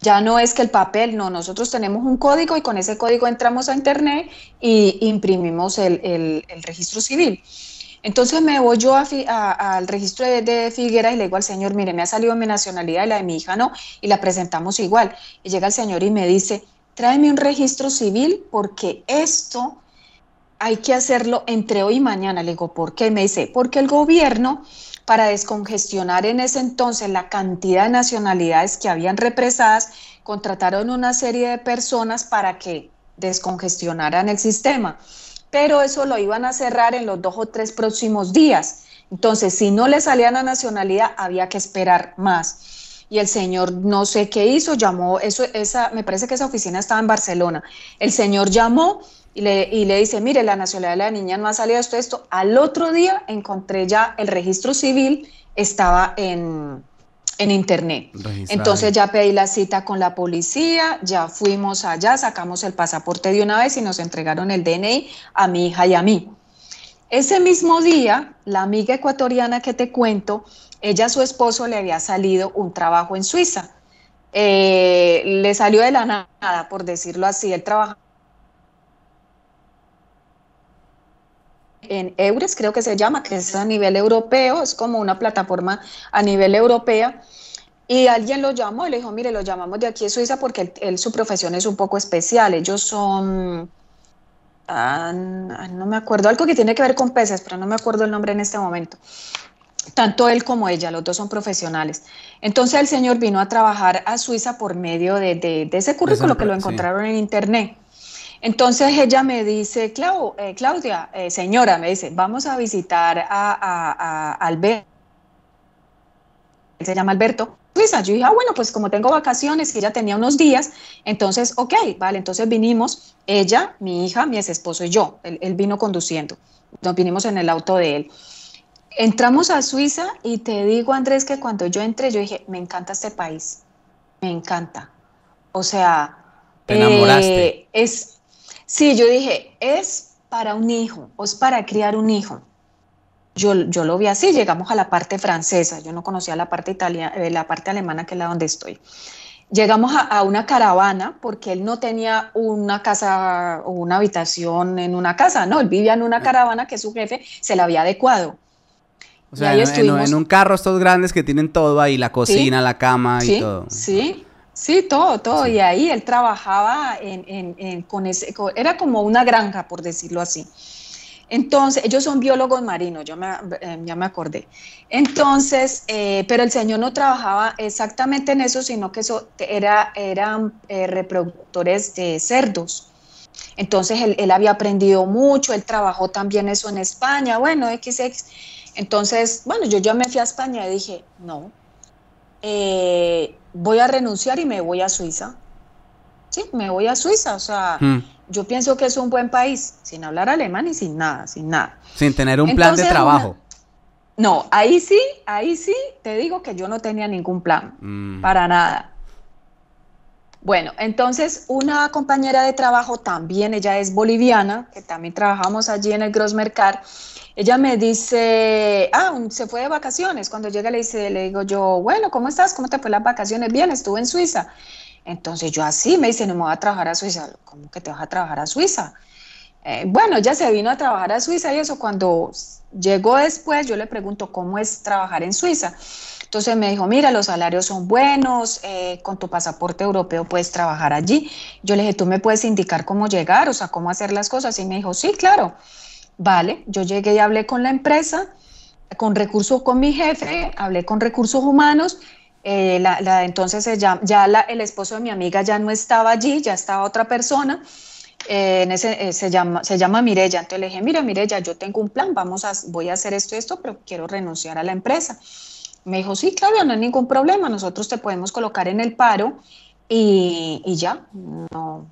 Ya no es que el papel, no, nosotros tenemos un código y con ese código entramos a internet y imprimimos el, registro civil. Entonces me voy yo al registro de, de, Figueras y le digo al señor, mire, me ha salido mi nacionalidad y la de mi hija no, y la presentamos igual. Y llega el señor y me dice, tráeme un registro civil porque esto hay que hacerlo entre hoy y mañana. Le digo, ¿por qué? Me dice, porque el gobierno, para descongestionar en ese entonces la cantidad de nacionalidades que habían represadas, contrataron una serie de personas para que descongestionaran el sistema. Pero eso lo iban a cerrar en los dos o tres próximos días. Entonces, si no le salía la nacionalidad, había que esperar más. Y el señor no sé qué hizo, llamó, eso, esa, me parece que esa oficina estaba en Barcelona. El señor llamó y le, y le dice, mire, la nacionalidad de la niña no ha salido esto, esto. Al otro día encontré ya el registro civil, estaba en, en internet. Entonces ya pedí la cita con la policía, ya fuimos allá, sacamos el pasaporte de una vez y nos entregaron el DNI a mi hija y a mí. Ese mismo día, la amiga ecuatoriana que te cuento, ella a su esposo le había salido un trabajo en Suiza. Eh, le salió de la nada, por decirlo así, el trabajo en Eures, creo que se llama, que es a nivel europeo, es como una plataforma a nivel europea. Y alguien lo llamó y le dijo, mire, lo llamamos de aquí de Suiza porque él, su profesión es un poco especial. Ellos son, ah, no me acuerdo, algo que tiene que ver con peces, pero no me acuerdo el nombre en este momento. Tanto él como ella, los dos son profesionales. Entonces el señor vino a trabajar a Suiza por medio de, ese currículo que lo encontraron en internet. Entonces ella me dice, eh, Claudia, eh, señora, me dice, vamos a visitar a, a, Alberto. Él se llama Alberto. Suiza. Yo dije, ah, bueno, pues como tengo vacaciones y ella tenía unos días, entonces, ok, vale, entonces vinimos, ella, mi hija, mi ex esposo y yo. Él, él vino conduciendo. Nos vinimos en el auto de él. Entramos a Suiza y te digo, Andrés, que cuando yo entré, yo dije, me encanta este país, me encanta. O sea, ¿Te enamoraste? Eh, es, Sí, yo dije, es para un hijo, o es para criar un hijo. Yo, yo lo vi así, llegamos a la parte francesa, yo no conocía la parte italiana, eh, la parte alemana, que es la donde estoy. Llegamos a, una caravana porque él no tenía una casa o una habitación en una casa, no, él vivía en una ah. caravana que su jefe se la había adecuado. O sea, en, un carro estos grandes que tienen todo ahí, la cocina, la cama y todo. Sí, Sí, todo, todo. Y ahí él trabajaba en, con ese, era como una granja, por decirlo así. Entonces, ellos son biólogos marinos, yo me, eh, ya me acordé. Entonces, eh, pero el señor no trabajaba exactamente en eso, sino que eso era, eran eh, reproductores de cerdos. Entonces, él, él, había aprendido mucho, él trabajó también eso en España, bueno, XX. Entonces, bueno, yo ya me fui a España y dije, no, eh, voy a renunciar y me voy a Suiza. Sí, me voy a Suiza, o sea, hmm. yo pienso que es un buen país, sin hablar alemán y sin nada, sin nada. Sin tener un plan de trabajo. no, ahí sí, ahí sí, te digo que yo no tenía ningún plan, hmm. para nada. Bueno, entonces una compañera de trabajo también, ella es boliviana, que también trabajamos allí en el Grossmercar, ella me dice, ah, se fue de vacaciones. Cuando llega le dice, le digo yo, bueno, ¿cómo estás? ¿Cómo te fue las vacaciones? Bien, estuve en Suiza. Entonces yo así me dice, no me voy a trabajar a Suiza. ¿Cómo que te vas a trabajar a Suiza? Eh, bueno, ella se vino a trabajar a Suiza y eso cuando llegó después, yo le pregunto, ¿cómo es trabajar en Suiza? Entonces me dijo, mira, los salarios son buenos, eh, con tu pasaporte europeo puedes trabajar allí. Yo le dije, ¿tú me puedes indicar cómo llegar, o sea, cómo hacer las cosas? Y me dijo, sí, claro. Vale, yo llegué y hablé con la empresa, con recursos, con mi jefe, hablé con recursos humanos. Eh, la, entonces ya, ya el esposo de mi amiga ya no estaba allí, ya estaba otra persona. Eh, en ese, eh, se, llama, se llama Mirella. Entonces le dije, mira Mirella, yo tengo un plan, vamos a, voy a hacer esto y esto, pero quiero renunciar a la empresa. Me dijo, sí, claro, no hay ningún problema, nosotros te podemos colocar en el paro y, y ya, no,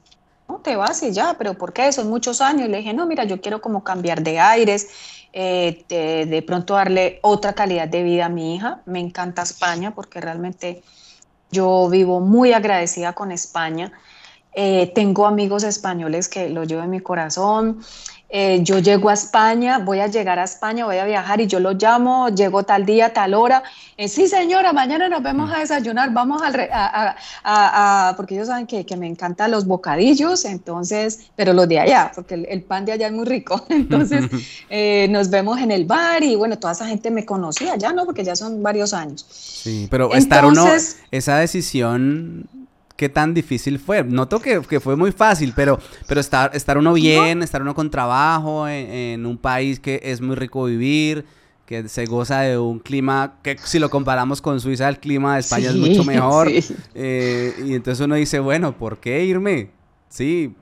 te vas y ya, pero ¿por qué? Son muchos años. Y le dije, no, mira, yo quiero como cambiar de aires, eh, de, pronto darle otra calidad de vida a mi hija. Me encanta España porque realmente yo vivo muy agradecida con España. Eh, tengo amigos españoles que lo llevo en mi corazón. Eh, yo llego a España, voy a llegar a España, voy a viajar y yo lo llamo, llego tal día, tal hora. Eh, sí, señora, mañana nos vemos a desayunar, vamos al a, porque ellos saben que, me encantan los bocadillos, entonces, pero los de allá, porque el, pan de allá es muy rico. <laughs> Entonces, <laughs> eh, nos vemos en el bar y bueno, toda esa gente me conocía ya, ¿no? Porque ya son varios años. Sí, pero estar uno, esa decisión qué tan difícil fue. Noto que, que fue muy fácil, pero, pero estar, estar uno bien, estar uno con trabajo en, un país que es muy rico vivir, que se goza de un clima que si lo comparamos con Suiza, el clima de España es mucho <laughs> mejor. Eh, y entonces uno dice, bueno, ¿por qué irme? Sí.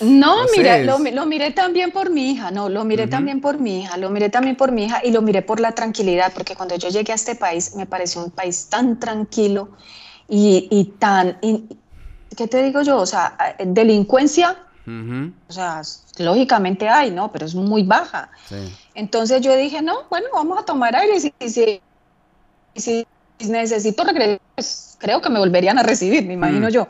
No, mira, lo, lo, miré también por mi hija, no, lo miré también por mi hija, lo miré también por mi hija y lo miré por la tranquilidad, porque cuando yo llegué a este país me pareció un país tan tranquilo y, tan, ¿qué te digo yo? O sea, delincuencia O sea, lógicamente hay, ¿no? Pero es muy baja. Entonces yo dije, no, bueno, vamos a tomar aire. Y si, si, necesito regresar, pues creo que me volverían a recibir, me imagino mm. yo.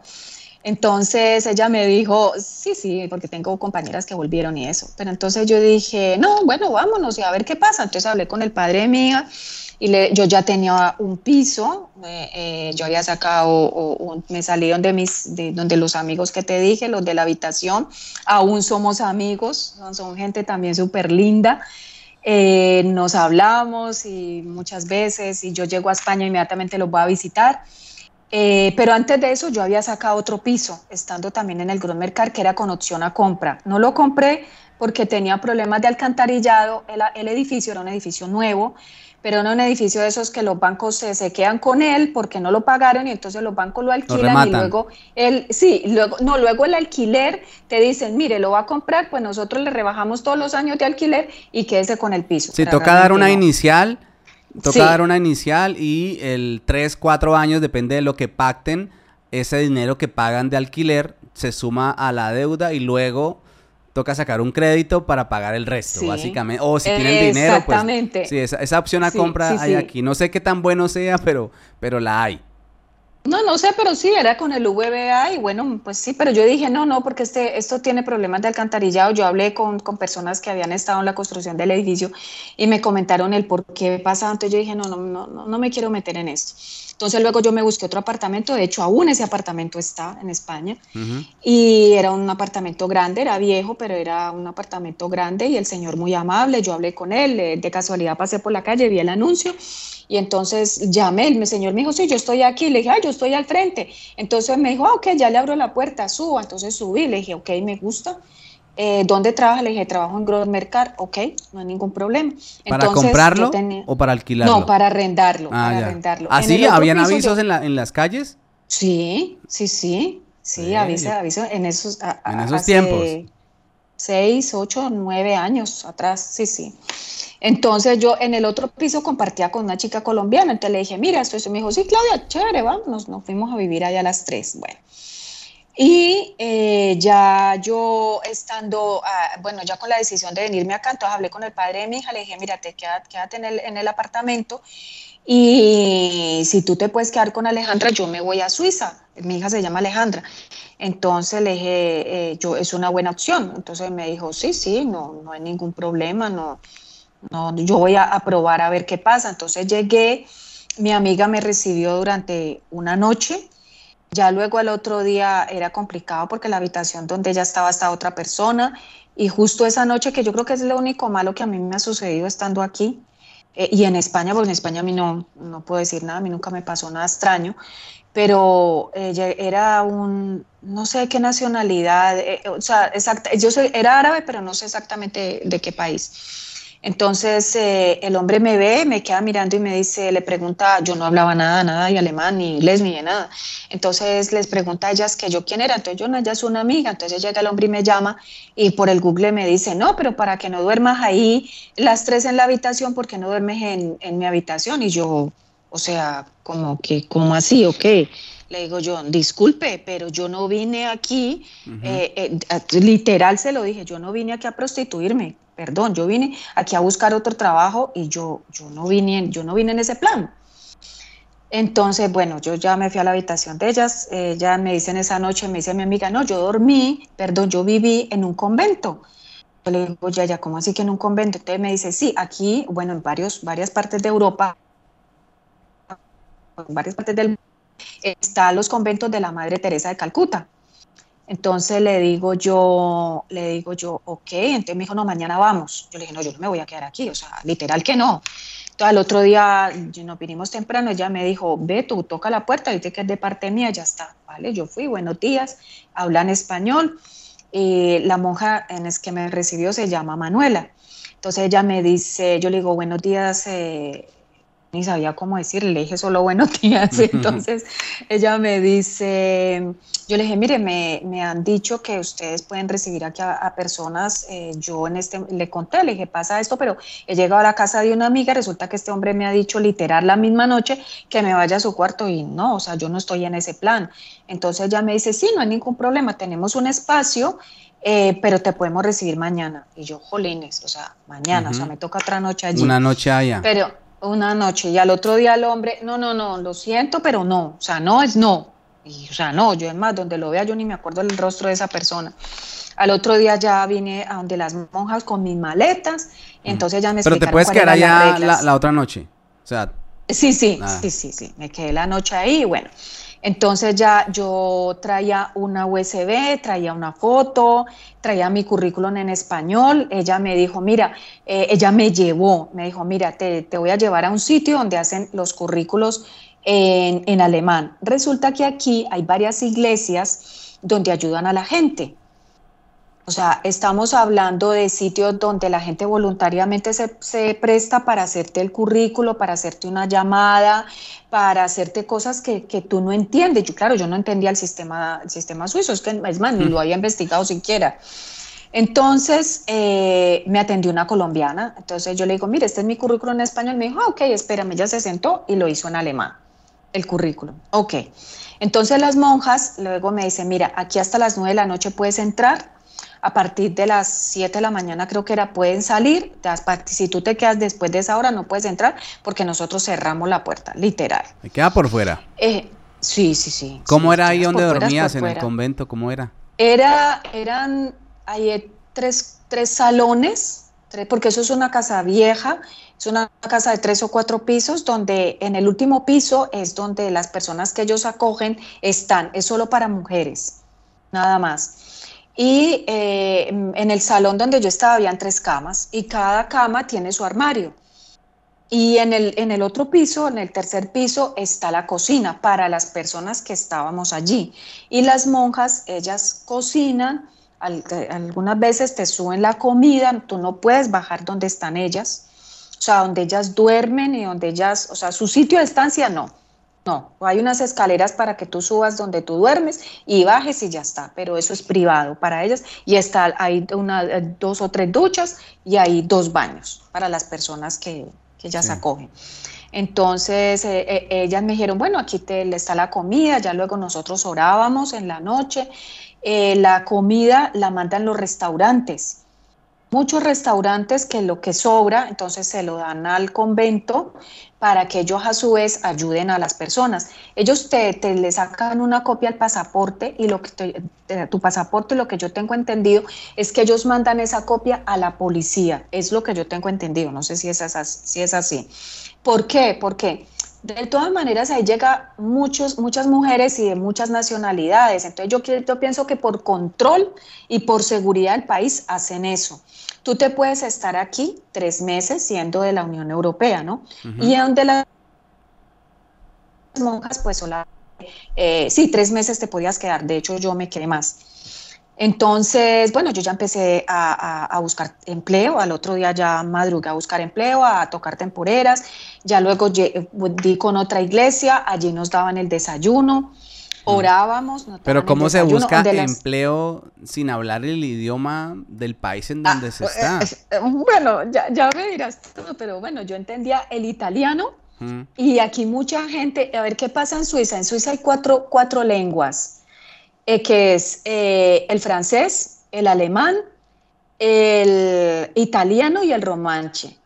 Entonces ella me dijo, sí, sí, porque tengo compañeras que volvieron y eso. Pero entonces yo dije, no, bueno, vámonos y a ver qué pasa. Entonces hablé con el padre de mi hija y le, yo ya tenía un piso, eh, eh, yo había sacado, o, me salí donde, mis, de, donde los amigos que te dije, los de la habitación, aún somos amigos, son, gente también súper linda. Eh, nos hablamos y muchas veces y yo llego a España inmediatamente los voy a visitar eh, pero antes de eso yo había sacado otro piso, estando también en el Gran Mercar, que era con opción a compra. No lo compré porque tenía problemas de alcantarillado, el, edificio era un edificio nuevo, pero era un edificio de esos que los bancos se, quedan con él porque no lo pagaron y entonces los bancos lo alquilan y luego el sí, luego no, luego el alquiler te dicen, "Mire, lo va a comprar, pues nosotros le rebajamos todos los años de alquiler y quédese con el piso." Si toca dar una inicial Toca dar una inicial y el 3, 4 años, depende de lo que pacten, ese dinero que pagan de alquiler se suma a la deuda y luego toca sacar un crédito para pagar el resto, básicamente. O si tienen dinero, pues. Exactamente. Sí, esa, esa opción a compra hay aquí. No sé qué tan bueno sea, pero, pero la hay. No, no sé, pero sí, era con el VBA y bueno, pues sí, pero yo dije, no, no, porque este, esto tiene problemas de alcantarillado. Yo hablé con, con personas que habían estado en la construcción del edificio y me comentaron el por qué pasaba. Entonces yo dije, no, no, no, no, no me quiero meter en esto. Entonces luego yo me busqué otro apartamento, de hecho aún ese apartamento está en España y era un apartamento grande, era viejo, pero era un apartamento grande y el señor muy amable, yo hablé con él, de casualidad pasé por la calle, vi el anuncio y entonces llamé, el señor me dijo, sí, yo estoy aquí, le dije, ah, yo estoy al frente. Entonces me dijo, ah, ok, ya le abro la puerta, suba. Entonces subí, le dije, ok, me gusta. Eh, ¿Dónde trabaja? Le dije, trabajo en Gross Mercar, ok, no hay ningún problema. ¿Para comprarlo o para alquilarlo? No, para arrendarlo, ah, para arrendarlo. ¿Así? ¿Habían avisos en, la, en las calles? Sí, sí, sí, sí, aviso, aviso en esos, en esos tiempos. Seis, ocho, nueve años atrás, sí, sí. Entonces yo en el otro piso compartía con una chica colombiana, entonces le dije, mira, esto, me dijo, sí, Claudia, chévere, vamos, nos fuimos a vivir allá a las tres, bueno. Y eh, ya yo estando, ah, bueno, ya con la decisión de venirme acá, entonces hablé con el padre de mi hija, le dije, mira, te quédate, quédate en, el, en el apartamento y si tú te puedes quedar con Alejandra, yo me voy a Suiza. Mi hija se llama Alejandra. Entonces le dije, eh, yo, es una buena opción. Entonces me dijo, sí, sí, no, no hay ningún problema, no, no, yo voy a, probar a ver qué pasa. Entonces llegué, mi amiga me recibió durante una noche, ya luego el otro día era complicado porque la habitación donde ella estaba estaba otra persona y justo esa noche, que yo creo que es lo único malo que a mí me ha sucedido estando aquí, eh, y en España, porque en España a mí no, no puedo decir nada, a mí nunca me pasó nada extraño, pero ella era un, no sé qué nacionalidad, eh, o sea, exacta, yo soy, era árabe, pero no sé exactamente de qué país. Entonces eh, el hombre me ve, me queda mirando y me dice, le pregunta, yo no hablaba nada, nada de alemán, ni inglés, ni de nada. Entonces les pregunta a ellas que yo quién era, entonces yo no, ella es una amiga, entonces llega el hombre y me llama y por el Google me dice, no, pero para que no duermas ahí las tres en la habitación, ¿por qué no duermes en, mi habitación? Y yo, o sea, como que, ¿cómo así o qué? Le digo yo, disculpe, pero yo no vine aquí, eh, eh, literal se lo dije, yo no vine aquí a prostituirme perdón, yo vine aquí a buscar otro trabajo y yo, yo, no, vine, yo no vine en ese plan. Entonces, bueno, yo ya me fui a la habitación de ellas, ya me dicen esa noche, me dice mi amiga, no, yo dormí, perdón, yo viví en un convento. Yo le digo, ya, ya, ¿cómo así que en un convento? Entonces me dice, sí, aquí, bueno, en varios, varias partes de Europa, en varias partes del mundo, están los conventos de la Madre Teresa de Calcuta. Entonces le digo yo, le digo yo, ok, entonces me dijo, no, mañana vamos. Yo le dije, no, yo no me voy a quedar aquí, o sea, literal que no. Entonces al otro día nos vinimos temprano, ella me dijo, ve, tú toca la puerta, dice que es de parte mía, ya está, ¿vale? Yo fui, buenos días, hablan español. Y la monja en es que me recibió se llama Manuela. Entonces ella me dice, yo le digo, buenos días, eh, ni sabía cómo decirle, le dije solo buenos <laughs> días. Entonces ella me dice, yo le dije, mire, me, me han dicho que ustedes pueden recibir aquí a, personas, eh, yo en este, le conté, le dije, pasa esto, pero he llegado a la casa de una amiga, resulta que este hombre me ha dicho literal la misma noche que me vaya a su cuarto y no, o sea, yo no estoy en ese plan. Entonces ella me dice, sí, no hay ningún problema, tenemos un espacio eh, pero te podemos recibir mañana. Y yo, jolines, o sea, mañana, o sea, me toca otra noche allí. Una noche allá. Pero una noche, y al otro día el hombre, no, no, no, lo siento, pero no, o sea, no es no. Y, o sea, no, yo es más, donde lo vea yo ni me acuerdo el rostro de esa persona. Al otro día ya vine a donde las monjas con mis maletas, entonces ya me Pero te puedes quedar allá la, otra noche, o sea... Sí, sí, ah. sí, sí, sí, me quedé la noche ahí, bueno. Entonces ya yo traía una USB, traía una foto, traía mi currículum en español. Ella me dijo, mira, eh, ella me llevó, me dijo, mira, te, te, voy a llevar a un sitio donde hacen los currículos en, en alemán. Resulta que aquí hay varias iglesias donde ayudan a la gente. O sea, estamos hablando de sitios donde la gente voluntariamente se, presta para hacerte el currículo, para hacerte una llamada, para hacerte cosas que, tú no entiendes. Yo, claro, yo no entendía el sistema, el sistema suizo, es que es más, ni lo había investigado siquiera. Entonces eh, me atendió una colombiana, entonces yo le digo, mire, este es mi currículo en español, me dijo, ah, ok, espérame, ella se sentó y lo hizo en alemán, el currículum, ok. Entonces las monjas luego me dicen, mira, aquí hasta las nueve de la noche puedes entrar, a partir de las 7 de la mañana creo que era, pueden salir, si tú te quedas después de esa hora no puedes entrar porque nosotros cerramos la puerta, literal. ¿Me queda por fuera? Eh, sí, sí, sí. ¿Cómo era ahí donde dormías en el convento? ¿Cómo era? Era, eran, hay tres, tres salones, porque eso es una casa vieja, es una casa de tres o cuatro pisos donde en el último piso es donde las personas que ellos acogen están, es solo para mujeres, nada más. Y eh, en el salón donde yo estaba habían tres camas y cada cama tiene su armario. Y en el, en el otro piso, en el tercer piso, está la cocina para las personas que estábamos allí. Y las monjas, ellas cocinan, algunas veces te suben la comida, tú no puedes bajar donde están ellas, o sea, donde ellas duermen y donde ellas, o sea, su sitio de estancia no no, hay unas escaleras para que tú subas donde tú duermes y bajes y ya está, pero eso es privado para ellas. Y está, hay una, dos o tres duchas y hay dos baños para las personas que, que ellas acogen. Entonces eh, eh, ellas me dijeron, bueno, aquí te, está la comida, ya luego nosotros orábamos en la noche, eh, la comida la mandan los restaurantes muchos restaurantes que lo que sobra, entonces se lo dan al convento para que ellos a su vez ayuden a las personas. Ellos te, te le sacan una copia al pasaporte y lo que tu pasaporte, lo que yo tengo entendido es que ellos mandan esa copia a la policía. Es lo que yo tengo entendido. No sé si es, así, si es así. ¿Por qué? Porque de todas maneras ahí llega muchos, muchas mujeres y de muchas nacionalidades. Entonces yo, yo pienso que por control y por seguridad del país hacen eso. Tú te puedes estar aquí tres meses siendo de la Unión Europea, ¿no? Y donde las monjas, pues, sola, eh, sí, tres meses te podías quedar. De hecho, yo me quedé más. Entonces, bueno, yo ya empecé a, buscar empleo, al otro día ya madrugué a buscar empleo, a tocar temporeras, ya luego di con otra iglesia, allí nos daban el desayuno, mm. orábamos. Pero ¿cómo se busca empleo sin hablar el idioma del país en donde se ah, está? bueno, ya, me dirás todo, pero bueno, yo entendía el italiano mm. y aquí mucha gente, a ver qué pasa en Suiza, en Suiza hay cuatro, cuatro lenguas eh, que es eh, el francés, el alemán, el italiano y el romanche,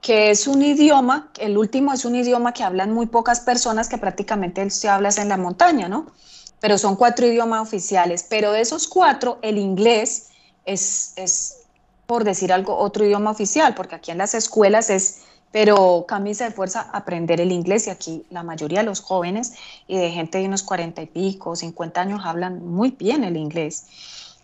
que es un idioma, el último es un idioma que hablan muy pocas personas, que prácticamente se habla en la montaña, ¿no? Pero son cuatro idiomas oficiales, pero de esos cuatro, el inglés es, es por decir algo, otro idioma oficial, porque aquí en las escuelas es pero camisa de fuerza aprender el inglés y aquí la mayoría de los jóvenes y de gente de unos 40 y pico, 50 años hablan muy bien el inglés.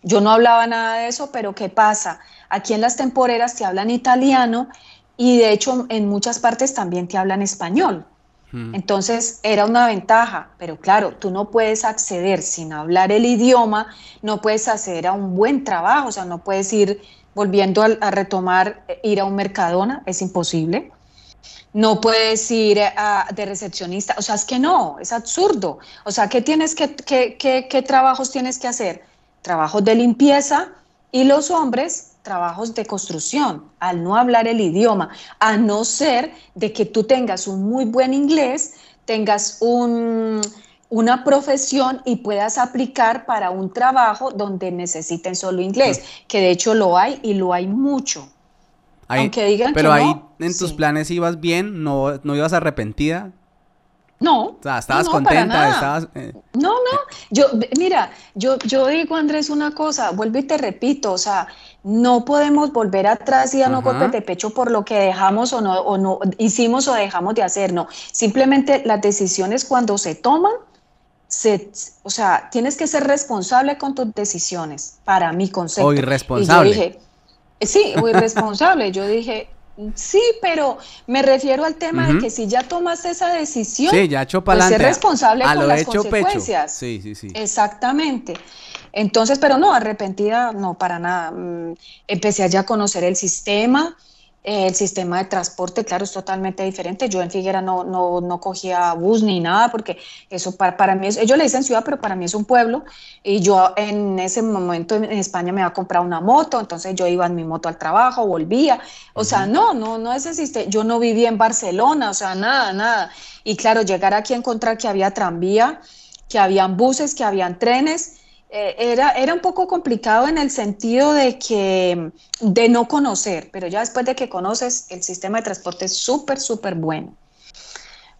Yo no hablaba nada de eso, pero ¿qué pasa? Aquí en las temporeras te hablan italiano y de hecho en muchas partes también te hablan español. Hmm. Entonces era una ventaja, pero claro, tú no puedes acceder sin hablar el idioma, no puedes acceder a un buen trabajo, o sea, no puedes ir volviendo a, a retomar, eh, ir a un mercadona, es imposible no puedes ir de recepcionista, o sea, es que no, es absurdo. O sea, ¿qué, tienes que, qué, trabajos tienes que hacer? Trabajos de limpieza y los hombres trabajos de construcción, al no hablar el idioma, a no ser de que tú tengas un muy buen inglés, tengas un, una profesión y puedas aplicar para un trabajo donde necesiten solo inglés, que de hecho lo hay y lo hay mucho. Aunque digan pero ahí en tus planes ibas bien, no, no ibas arrepentida. No. O sea, estabas contenta, estabas... Eh, no, no. Yo, mira, yo, yo digo, Andrés, una cosa, vuelvo y te repito, o sea, no podemos volver atrás y darnos golpes de pecho por lo que dejamos o no, o no hicimos o dejamos de hacer, no. Simplemente las decisiones cuando se toman, se, o sea, tienes que ser responsable con tus decisiones, para mi concepto. O irresponsable. Y yo dije, sí, o irresponsable. yo dije, Sí, pero me refiero al tema de que si ya tomaste esa decisión, sí, ya pues ser responsable con las consecuencias. Sí, sí, sí. Exactamente. Entonces, pero no, arrepentida, no, para nada. Mm, empecé ya a conocer el sistema, el sistema de transporte, claro, es totalmente diferente. Yo en Figuera no, no, no cogía bus ni nada, porque eso para, para mí es, ellos le dicen ciudad, pero para mí es un pueblo. Y yo en ese momento en España me iba a comprar una moto, entonces yo iba en mi moto al trabajo, volvía. O sea, no, no, no es existe. Yo no vivía en Barcelona, o sea, nada, nada. Y claro, llegar aquí a encontrar que había tranvía, que habían buses, que habían trenes eh, era, era un poco complicado en el sentido de que de no conocer, pero ya después de que conoces, el sistema de transporte es súper, súper bueno.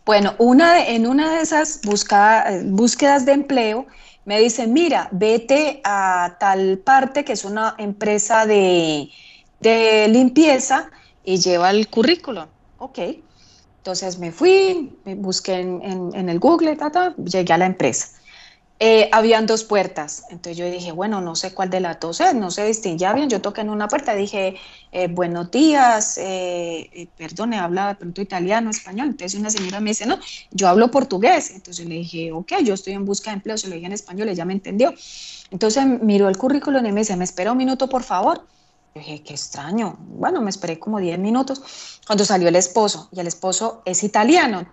Bueno, una en una de esas búsquedas de empleo me dicen, mira, vete a tal parte que es una empresa de, limpieza y lleva el currículum. Ok. Entonces me fui, me busqué en, el Google, llegué a la empresa. Eh, habían dos puertas. Entonces yo dije, bueno, no sé cuál de las dos es, no se distinguía bien. Yo toqué en una puerta, dije, eh, buenos días, eh, eh perdone, habla de pronto italiano, español. Entonces una señora me dice, no, yo hablo portugués. Entonces le dije, ok, yo estoy en busca de empleo, se lo dije en español, ella me entendió. Entonces miró el currículum y me dice, ¿me espera un minuto, por favor? Yo dije, qué extraño. Bueno, me esperé como 10 minutos cuando salió el esposo y el esposo es italiano.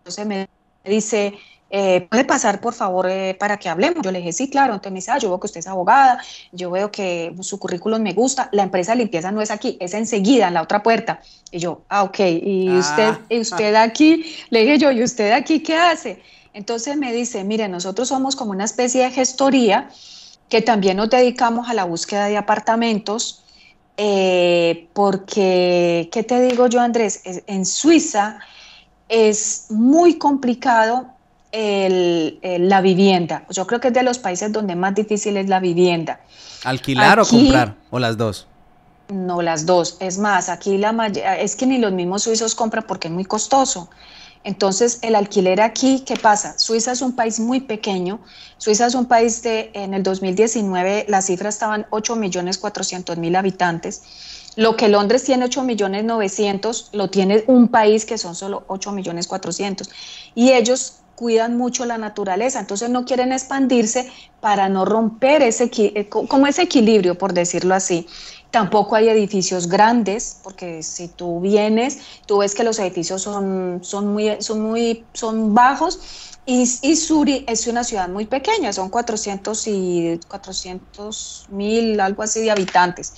Entonces me dice, eh, ¿puede pasar por favor eh, para que hablemos? Yo le dije, sí, claro. Entonces me dice, ah, yo veo que usted es abogada, yo veo que su currículum me gusta, la empresa de limpieza no es aquí, es enseguida, en la otra puerta. Y yo, ah, ok, ¿y ah. usted, ¿y usted aquí? Le dije yo, ¿y usted aquí qué hace? Entonces me dice, mire, nosotros somos como una especie de gestoría que también nos dedicamos a la búsqueda de apartamentos, eh, porque, ¿qué te digo yo, Andrés? En Suiza es muy complicado el, la vivienda. Yo creo que es de los países donde más difícil es la vivienda. ¿Alquilar o comprar? ¿O las dos? No, las dos. Es más, aquí la es que ni los mismos suizos compran porque es muy costoso. Entonces, el alquiler aquí, ¿qué pasa? Suiza es un país muy pequeño. Suiza es un país de, en el 2019, las cifras estaban 8 millones 400 mil habitantes. Lo que Londres tiene 8 millones 900, lo tiene un país que son solo 8 millones 400. Y ellos cuidan mucho la naturaleza, entonces no quieren expandirse para no romper ese, eh, como ese equilibrio, por decirlo así. Tampoco hay edificios grandes, porque si tú vienes, tú ves que los edificios son, son, muy, son, muy, son bajos y, y, Suri es una ciudad muy pequeña, son 400 y 400 mil, algo así de habitantes.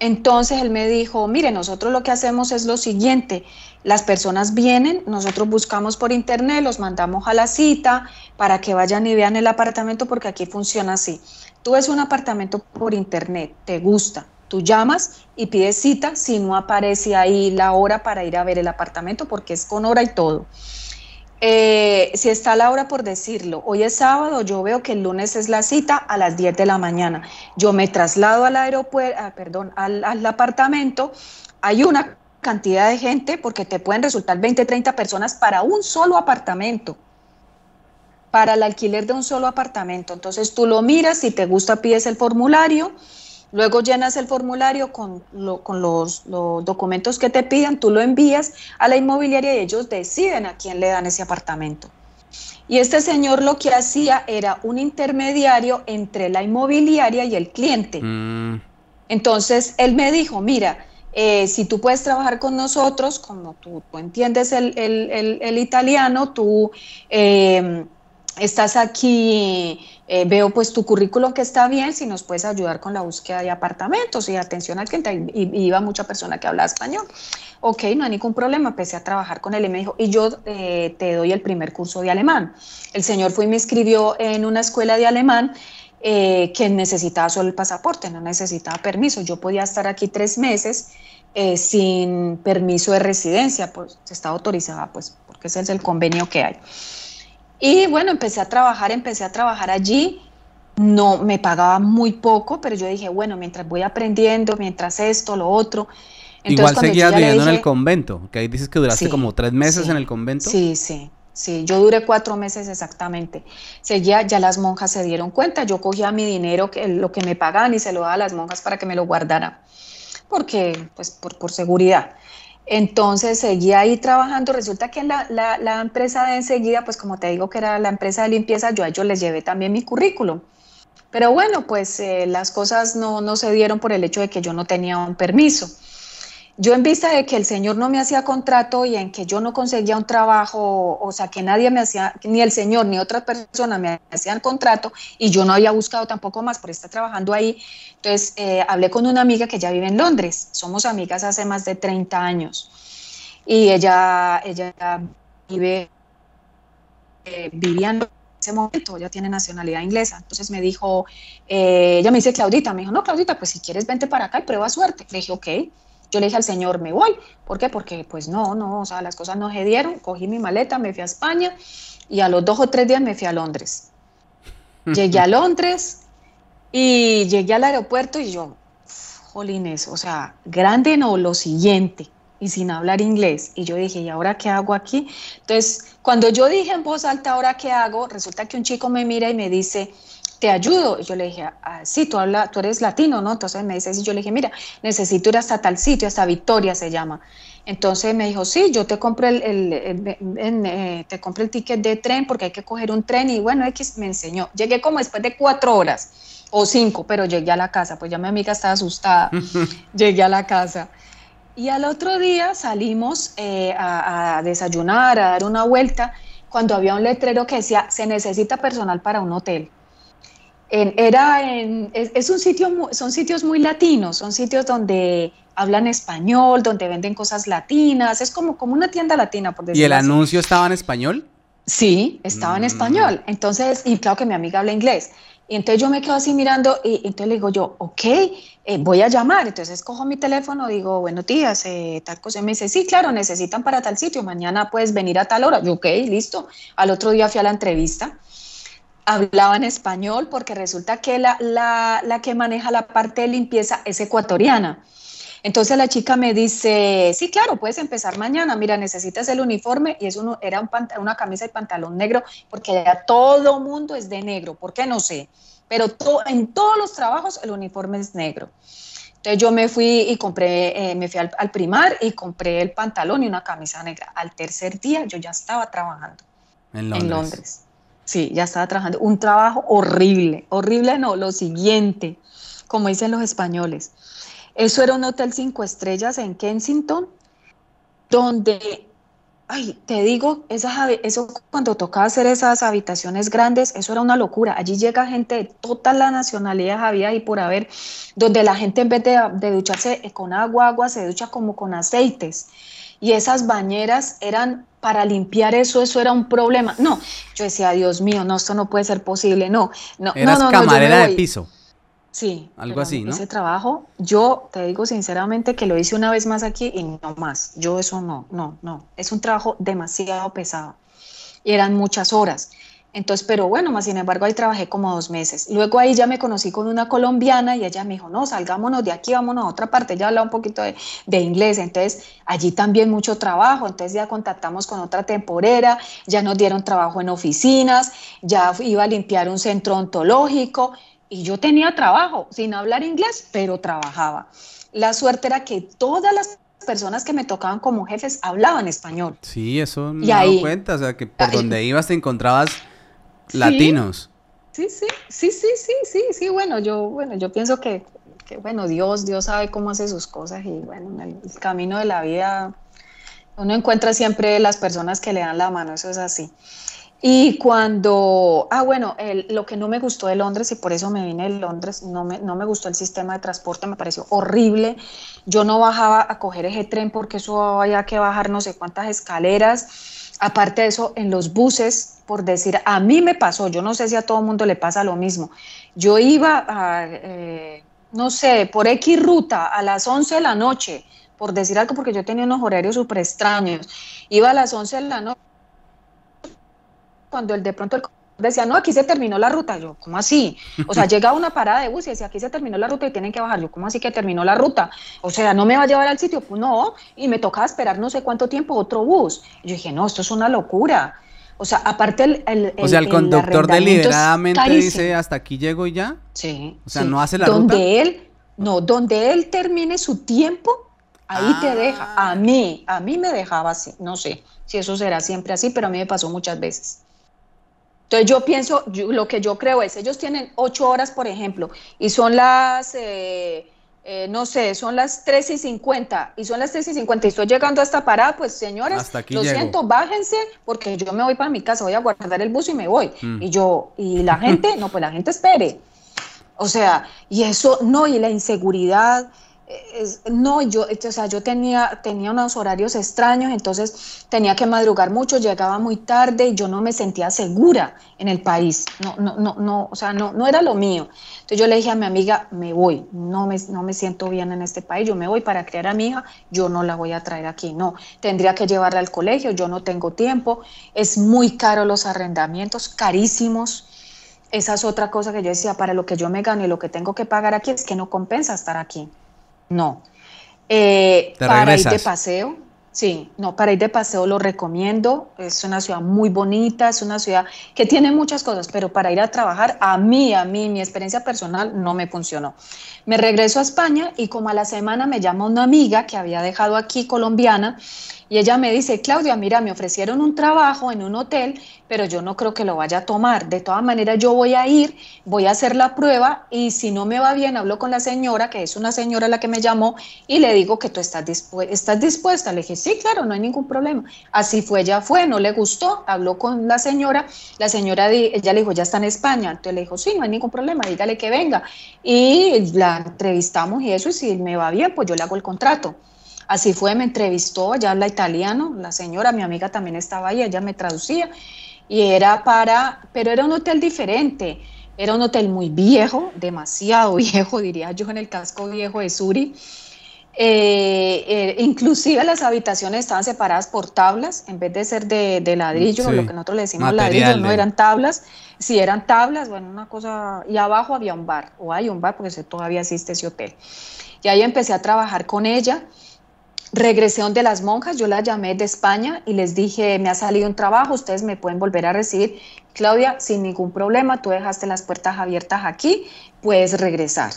Entonces él me dijo, mire, nosotros lo que hacemos es lo siguiente, las personas vienen, nosotros buscamos por internet, los mandamos a la cita para que vayan y vean el apartamento porque aquí funciona así. Tú ves un apartamento por internet, te gusta, tú llamas y pides cita si no aparece ahí la hora para ir a ver el apartamento porque es con hora y todo. Eh, si está la hora por decirlo, hoy es sábado, yo veo que el lunes es la cita a las 10 de la mañana. Yo me traslado al aeropuerto, ah, perdón, al, al apartamento, hay una cantidad de gente porque te pueden resultar 20, 30 personas para un solo apartamento, para el alquiler de un solo apartamento. Entonces tú lo miras, si te gusta pides el formulario, luego llenas el formulario con, con los, los, documentos que te pidan, tú lo envías a la inmobiliaria y ellos deciden a quién le dan ese apartamento. Y este señor lo que hacía era un intermediario entre la inmobiliaria y el cliente. Mm. Entonces él me dijo, mira, eh, si tú puedes trabajar con nosotros, como tú, entiendes el, italiano, tú em, estás aquí, eh, veo pues tu currículum que está bien, si nos puedes ayudar con la búsqueda de apartamentos y atención al cliente. Y, iba mucha persona que hablaba español. Ok, no hay ningún problema, empecé a trabajar con él y me dijo, y yo eh, te doy el primer curso de alemán. El señor fue y me escribió en una escuela de alemán eh, que necesitaba solo el pasaporte, no necesitaba permiso. Yo podía estar aquí tres meses sin permiso de residencia, pues estaba autorizada, pues porque ese es el convenio que hay. Y bueno, empecé a trabajar, empecé a trabajar allí. No, me pagaba muy poco, pero yo dije, bueno, mientras voy aprendiendo, mientras esto, lo otro. Igual seguías viviendo en el convento, que ahí dices que duraste como tres meses en el convento. Sí, sí, sí, yo duré cuatro meses exactamente. Seguía, ya las monjas se dieron cuenta, yo cogía mi dinero, lo que me pagaban y se lo daba a las monjas para que me lo guardaran, porque, pues, por, seguridad. Entonces seguía ahí trabajando. Resulta que la, la, empresa de enseguida, pues como te digo que era la empresa de limpieza, yo a ellos les llevé también mi currículum. Pero bueno, pues eh, las cosas no, no se dieron por el hecho de que yo no tenía un permiso. Yo en vista de que el señor no me hacía contrato y en que yo no conseguía un trabajo, o sea, que nadie me hacía, ni el señor ni otra persona me hacían contrato y yo no había buscado tampoco más por estar trabajando ahí, entonces eh, hablé con una amiga que ya vive en Londres, somos amigas hace más de 30 años y ella, ella vive, eh, en ese momento, ella tiene nacionalidad inglesa, entonces me dijo, eh, ella me dice, Claudita, me dijo, no, Claudita, pues si quieres vente para acá y prueba suerte. Le dije, ok. Yo le dije al señor, me voy. ¿Por qué? Porque pues no, no, o sea, las cosas no se dieron. Cogí mi maleta, me fui a España y a los dos o tres días me fui a Londres. <laughs> Llegué a Londres y llegué al aeropuerto y yo, jolines, o sea, grande no, lo siguiente, y sin hablar inglés. Y yo dije, ¿y ahora qué hago aquí? Entonces, cuando yo dije en voz alta, ¿ahora qué hago? Resulta que un chico me mira y me dice, te ayudo. Y yo le dije, ah, sí, tú, habla, tú eres latino, ¿no? Entonces me dice, sí, yo le dije, mira, necesito ir hasta tal sitio, hasta Victoria se llama. Entonces me dijo, sí, yo te compro el, eh, te compro el ticket de tren porque hay que coger un tren y bueno, X me enseñó. Llegué como después de cuatro horas o cinco, pero llegué a la casa, pues ya mi amiga estaba asustada. <laughs> llegué a la casa. Y al otro día salimos eh, a, a desayunar, a dar una vuelta, cuando había un letrero que decía, se necesita personal para un hotel era en, es, un sitio, son sitios muy latinos, son sitios donde hablan español, donde venden cosas latinas, es como, como una tienda latina, por decirlo ¿Y el anuncio estaba en español? Sí, estaba en mm. español. Entonces, y claro que mi amiga habla inglés. Y entonces yo me quedo así mirando y, entonces le digo yo, ok, eh, voy a llamar. Entonces cojo mi teléfono, digo, buenos días, eh, tal cosa. Y me dice, sí, claro, necesitan para tal sitio, mañana puedes venir a tal hora. Yo, ok, listo. Al otro día fui a la entrevista hablaban español porque resulta que la, la, que maneja la parte de limpieza es ecuatoriana. Entonces la chica me dice, sí, claro, puedes empezar mañana, mira, necesitas el uniforme y es uno, era un una camisa y pantalón negro porque ya todo mundo es de negro, ¿por qué no sé? Pero en todos los trabajos el uniforme es negro. Entonces yo me fui y compré, eh, me fui al, primar y compré el pantalón y una camisa negra. Al tercer día yo ya estaba trabajando En Londres. Sí, ya estaba trabajando. Un trabajo horrible, horrible no, lo siguiente, como dicen los españoles. Eso era un hotel cinco estrellas en Kensington, donde, ay, te digo, eso cuando tocaba hacer esas habitaciones grandes, eso era una locura. Allí llega gente de toda la nacionalidad, había y por haber, donde la gente en vez de, de ducharse con agua, agua, se ducha como con aceites. Y esas bañeras eran para limpiar eso, eso era un problema. No, yo decía, Dios mío, no, esto no puede ser posible, no, no, Eras no, no, camarera de piso. Sí. Algo así, ¿no? Ese trabajo, yo te digo sinceramente que lo hice una vez más aquí y no más. Yo eso no, no, no. Es un trabajo demasiado pesado. Y eran muchas horas. Entonces, pero bueno, más sin embargo ahí trabajé como dos meses. Luego ahí ya me conocí con una colombiana y ella me dijo, no, salgámonos de aquí, vámonos a otra parte. Ella hablaba un poquito de, de, inglés, entonces allí también mucho trabajo. Entonces ya contactamos con otra temporera, ya nos dieron trabajo en oficinas, ya iba a limpiar un centro ontológico y yo tenía trabajo, sin hablar inglés, pero trabajaba. La suerte era que todas las personas que me tocaban como jefes hablaban español. Sí, eso me he cuenta, o sea, que por donde ibas te encontrabas latinos. Sí, sí, sí, sí, sí, sí, sí, bueno, yo, bueno, yo pienso que, que, bueno, Dios, Dios sabe cómo hace sus cosas y bueno, en el camino de la vida uno encuentra siempre las personas que le dan la mano, eso es así. Y cuando, ah, bueno, lo que no me gustó de Londres y por eso me vine de Londres, no me, no me gustó el sistema de transporte, me pareció horrible. Yo no bajaba a coger ese tren porque eso había que bajar no sé cuántas escaleras. Aparte de eso, en los buses, por decir, a mí me pasó, yo no sé si a todo el mundo le pasa lo mismo. Yo iba, a, eh, no sé, por X ruta a las 11 de la noche, por decir algo, porque yo tenía unos horarios súper extraños. Iba a las 11 de la noche cuando el de pronto el decía, no, aquí se terminó la ruta. Yo, ¿cómo así? O sea, <laughs> llega una parada de bus y decía, aquí se terminó la ruta y tienen que bajar. Yo, ¿cómo así que terminó la ruta? O sea, ¿no me va a llevar al sitio? Pues no, y me tocaba esperar no sé cuánto tiempo otro bus. Y yo dije, no, esto es una locura. O sea, aparte el... el o sea, el, conductor deliberadamente dice, hasta aquí llego y ya. Sí. O sea, no hace la donde ruta. Él, no, donde él termine su tiempo, ahí te deja. A mí, a mí me dejaba así. No sé si eso será siempre así, pero a mí me pasó muchas veces. Entonces yo pienso, lo que yo creo es, ellos tienen ocho horas, por ejemplo, y son las, eh, eh, no sé, son las 3 y 50, y son las 3 y 50, y estoy llegando a esta parada, pues señores, lo siento, bájense, porque yo me voy para mi casa, voy a guardar el bus y me voy. Mm. Y yo, y la <laughs> gente, no, pues la gente espere. O sea, y eso, no, y la inseguridad, no, yo, o sea, yo tenía, tenía unos horarios extraños, entonces tenía que madrugar mucho, llegaba muy tarde y yo no me sentía segura en el país. No, no, no, no, o sea, no, no era lo mío. Entonces yo le dije a mi amiga, me voy, no me, no me siento bien en este país, yo me voy para criar a mi hija, yo no la voy a traer aquí, no, tendría que llevarla al colegio, yo no tengo tiempo, es muy caro los arrendamientos, carísimos. Esa es otra cosa que yo decía, para lo que yo me gano y lo que tengo que pagar aquí es que no compensa estar aquí. No. Eh, para ir de paseo, sí, no, para ir de paseo lo recomiendo. Es una ciudad muy bonita, es una ciudad que tiene muchas cosas, pero para ir a trabajar, a mí, a mí, mi experiencia personal no me funcionó. Me regreso a España y como a la semana me llama una amiga que había dejado aquí colombiana y ella me dice, Claudia, mira, me ofrecieron un trabajo en un hotel, pero yo no creo que lo vaya a tomar. De todas maneras, yo voy a ir, voy a hacer la prueba y si no me va bien, hablo con la señora, que es una señora la que me llamó, y le digo que tú estás, estás dispuesta. Le dije, sí, claro, no hay ningún problema. Así fue, ya fue, no le gustó, habló con la señora, la señora, ella le dijo, ya está en España. Entonces le dijo, sí, no hay ningún problema, dígale que venga. Y la entrevistamos y eso, y si me va bien, pues yo le hago el contrato. Así fue, me entrevistó, ella habla italiano, la señora, mi amiga también estaba ahí, ella me traducía, y era para, pero era un hotel diferente, era un hotel muy viejo, demasiado <laughs> viejo, diría yo, en el casco viejo de Suri. Eh, eh, inclusive las habitaciones estaban separadas por tablas, en vez de ser de, ladrillo, lo que nosotros le decimos ladrillo, no eran tablas, si eran tablas, bueno, una cosa, y abajo había un bar, o hay un bar, porque todavía existe ese hotel. Y ahí empecé a trabajar con ella, Regresé donde las monjas, yo las llamé de España y les dije, me ha salido un trabajo, ustedes me pueden volver a recibir. Claudia, sin ningún problema, tú dejaste las puertas abiertas aquí, puedes regresar.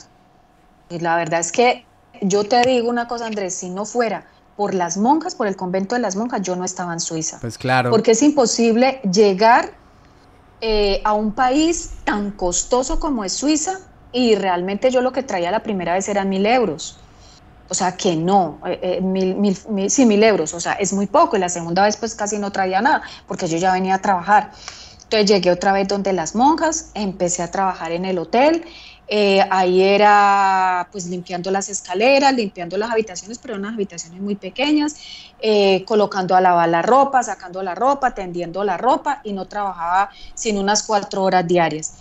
Y la verdad es que yo te digo una cosa, Andrés, si no fuera por las monjas, por el convento de las monjas, yo no estaba en Suiza. Pues claro. Porque es imposible llegar eh, a un país tan costoso como es Suiza y realmente yo lo que traía la primera vez eran mil euros. O sea, que no, eh, eh, mil, mil, sí, mil euros, o sea, es muy poco. Y la segunda vez pues casi no traía nada, porque yo ya venía a trabajar. Entonces llegué otra vez donde las monjas, empecé a trabajar en el hotel. Eh, ahí era pues limpiando las escaleras, limpiando las habitaciones, pero unas habitaciones muy pequeñas, colocando a lavar la ropa, sacando la ropa, tendiendo la ropa y no trabajaba sin unas cuatro horas diarias.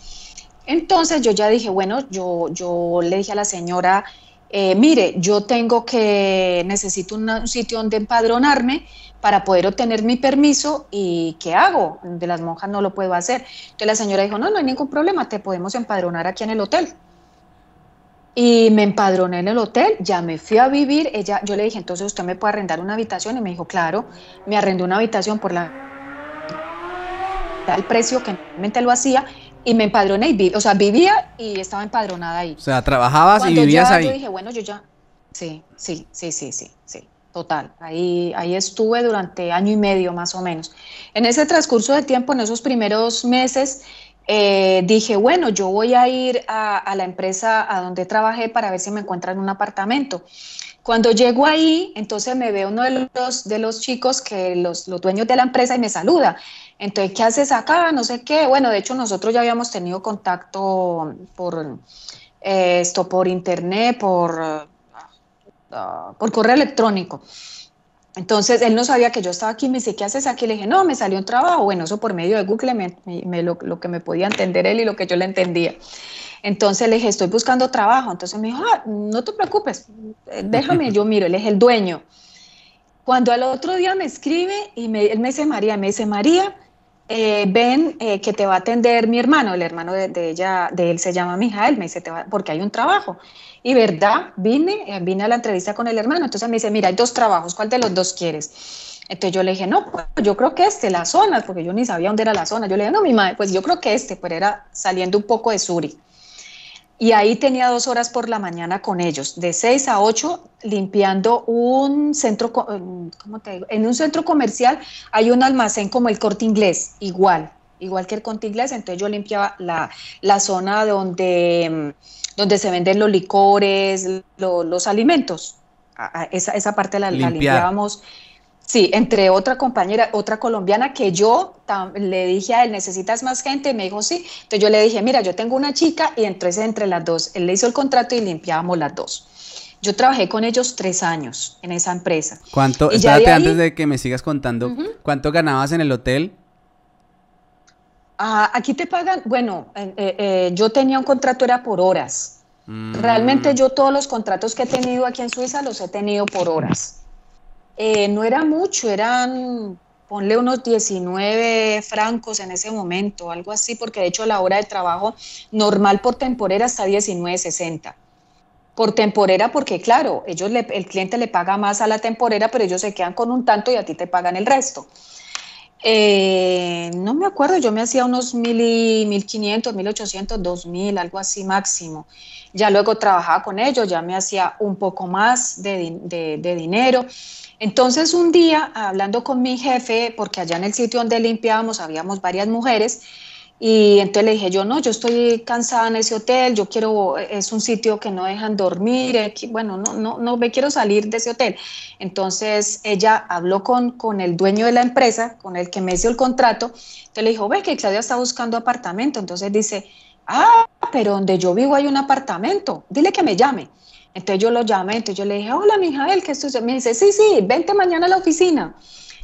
Entonces yo ya dije, bueno, yo, yo le dije a la señora, eh, mire, yo tengo que, necesito un sitio donde empadronarme para poder obtener mi permiso y ¿qué hago? De las monjas no lo puedo hacer. Entonces la señora dijo, no, no hay ningún problema, te podemos empadronar aquí en el hotel. Y me empadroné en el hotel, ya me fui a vivir, ella, yo le dije, entonces usted me puede arrendar una habitación y me dijo, claro, me arrendó una habitación por la el precio que normalmente lo hacía y me empadroné y o sea, vivía y estaba empadronada ahí. O sea, trabajabas y vivías ahí. Yo dije, bueno, yo ya, sí, sí, sí, sí, sí, sí, total. Ahí, ahí estuve durante año y medio más o menos. En ese transcurso de tiempo, en esos primeros meses, eh, dije, bueno, yo voy a ir a, la empresa a donde trabajé para ver si me encuentran un apartamento. Cuando llego ahí, entonces me ve uno de los, de los chicos, que los, los dueños de la empresa, y me saluda. Entonces, ¿qué haces acá? No sé qué. Bueno, de hecho, nosotros ya habíamos tenido contacto por eh, esto, por internet, por, ah, por correo electrónico. Entonces él no sabía que yo estaba aquí, me dice, ¿qué haces aquí? Le dije, no, me salió un trabajo. Bueno, eso por medio de Google, me, lo, que me podía entender él y lo que yo le entendía. Entonces le dije, estoy buscando trabajo. Entonces me dijo, ah, no te preocupes, eh, déjame, yo miro, él es el dueño. Cuando al otro día me escribe y me, él me dice, María, me dice, María, eh, ven eh, que te va a atender mi hermano, el hermano de, ella, de él se llama Mijael, me dice, te va, porque hay un trabajo. Y verdad, vine, eh, vine a la entrevista con el hermano, entonces me dice, mira, hay dos trabajos, ¿cuál de los dos quieres? Entonces yo le dije, no, pues yo creo que este, la zona, porque yo ni sabía dónde era la zona. Yo le dije, no, mi madre, pues yo creo que este, pero era saliendo un poco de Suri. Y ahí tenía dos horas por la mañana con ellos, de seis a ocho, limpiando un centro, ¿cómo te digo? En un centro comercial hay un almacén como el corte inglés, igual, igual que el corte inglés. Entonces yo limpiaba la, la zona donde donde se venden los licores, los alimentos. esa, esa, parte la, limpiábamos. Sí, entre otra compañera, otra colombiana que yo le dije a él, ¿necesitas más gente? Y me dijo, sí. Entonces yo le dije, mira, yo tengo una chica y entonces entre las dos, él le hizo el contrato y limpiábamos las dos. Yo trabajé con ellos tres años en esa empresa. ¿Cuánto, espérate antes de que me sigas contando, ¿cuánto ganabas en el hotel? Ah, aquí te pagan, bueno, eh, eh, yo tenía un contrato, era por horas. Mm. Realmente yo todos los contratos que he tenido aquí en Suiza los he tenido por horas. Eh, no era mucho, eran, ponle unos 19 francos en ese momento, algo así, porque de hecho la hora de trabajo normal por temporera está 19.60. Por temporera, porque claro, ellos el cliente le paga más a la temporera, pero ellos se quedan con un tanto y a ti te pagan el resto. Eh, no me acuerdo, yo me hacía unos mil y mil quinientos, mil ochocientos, dos mil, algo así máximo. Ya luego trabajaba con ellos, ya me hacía un poco más de, de dinero. Entonces un día, hablando con mi jefe, porque allá en el sitio donde limpiábamos habíamos varias mujeres, y entonces le dije, yo no, yo estoy cansada en ese hotel, yo quiero, es un sitio que no dejan dormir, eh, bueno, no, no, no me quiero salir de ese hotel. Entonces ella habló con, con el dueño de la empresa, con el que me hizo el contrato, entonces le dijo, ve que Claudia está buscando apartamento, entonces dice, ah, pero donde yo vivo hay un apartamento, dile que me llame. Entonces yo lo llamé, entonces yo le dije, hola, Mijael, ¿qué estoy? Me dice, sí, sí, vente mañana a la oficina.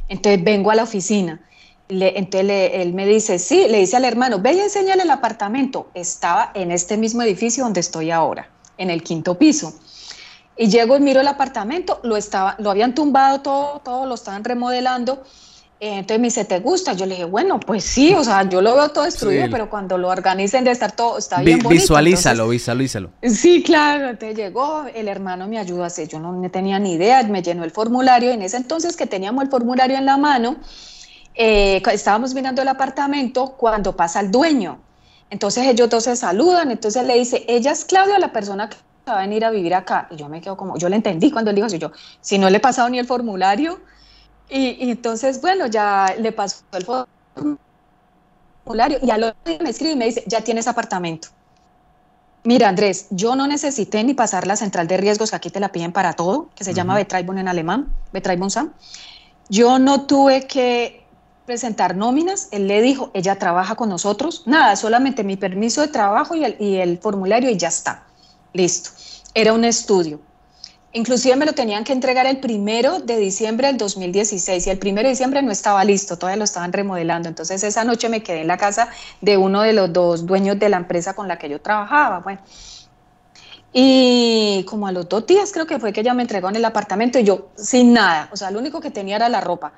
Entonces vengo a la oficina entonces él me dice, sí, le dice al hermano, ve y enséñale el apartamento. Estaba en este mismo edificio donde estoy ahora, en el quinto piso. Y llego y miro el apartamento, lo, estaba, lo habían tumbado todo, todo lo estaban remodelando. Eh, entonces me dice, ¿te gusta? Yo le dije, bueno, pues sí, o sea, yo lo veo todo destruido, pero cuando lo organicen de estar todo, está bien bonito. Visualízalo, visualízalo. Sí, claro, entonces llegó, el hermano me ayudó a hacer, yo no tenía ni idea, me llenó el formulario, en ese entonces que teníamos el formulario en la mano, eh, estábamos mirando el apartamento cuando pasa el dueño. Entonces ellos dos se saludan, entonces le dice, ella es Claudia, la persona que va a venir a vivir acá. Y yo me quedo como, yo le entendí cuando él dijo así, yo, si no le he pasado ni el formulario. Y, entonces, bueno, ya le pasó el formulario y al otro día me escribe y me dice, ya tienes apartamento. Mira, Andrés, yo no necesité ni pasar la central de riesgos que aquí te la piden para todo, que se llama Betreibung en alemán, Betreibung Sam. Yo no tuve que presentar nóminas, él le dijo, ella trabaja con nosotros, nada, solamente mi permiso de trabajo y el, y el formulario y ya está, listo. Era un estudio. Inclusive me lo tenían que entregar el primero de diciembre del 2016 y el primero de diciembre no estaba listo, todavía lo estaban remodelando. Entonces esa noche me quedé en la casa de uno de los dos dueños de la empresa con la que yo trabajaba. Bueno, y como a los dos días creo que fue que ella me entregó en el apartamento y yo sin nada, o sea, lo único que tenía era la ropa.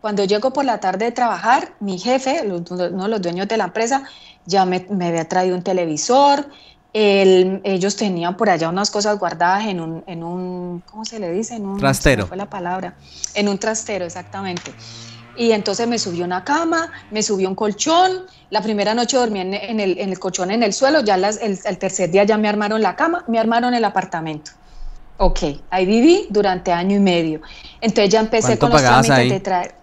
Cuando llego por la tarde de trabajar, mi jefe, uno de los dueños de la empresa, ya me, había traído un televisor, ellos tenían por allá unas cosas guardadas en un, en un ¿cómo se le dice? En un trastero. fue la palabra. En un trastero, exactamente. Y entonces me subió una cama, me subió un colchón. La primera noche dormí en, el, en el, colchón en el suelo, ya las, el, el, tercer día ya me armaron la cama, me armaron el apartamento. Ok, ahí viví durante año y medio. Entonces ya empecé con los trámites de traer.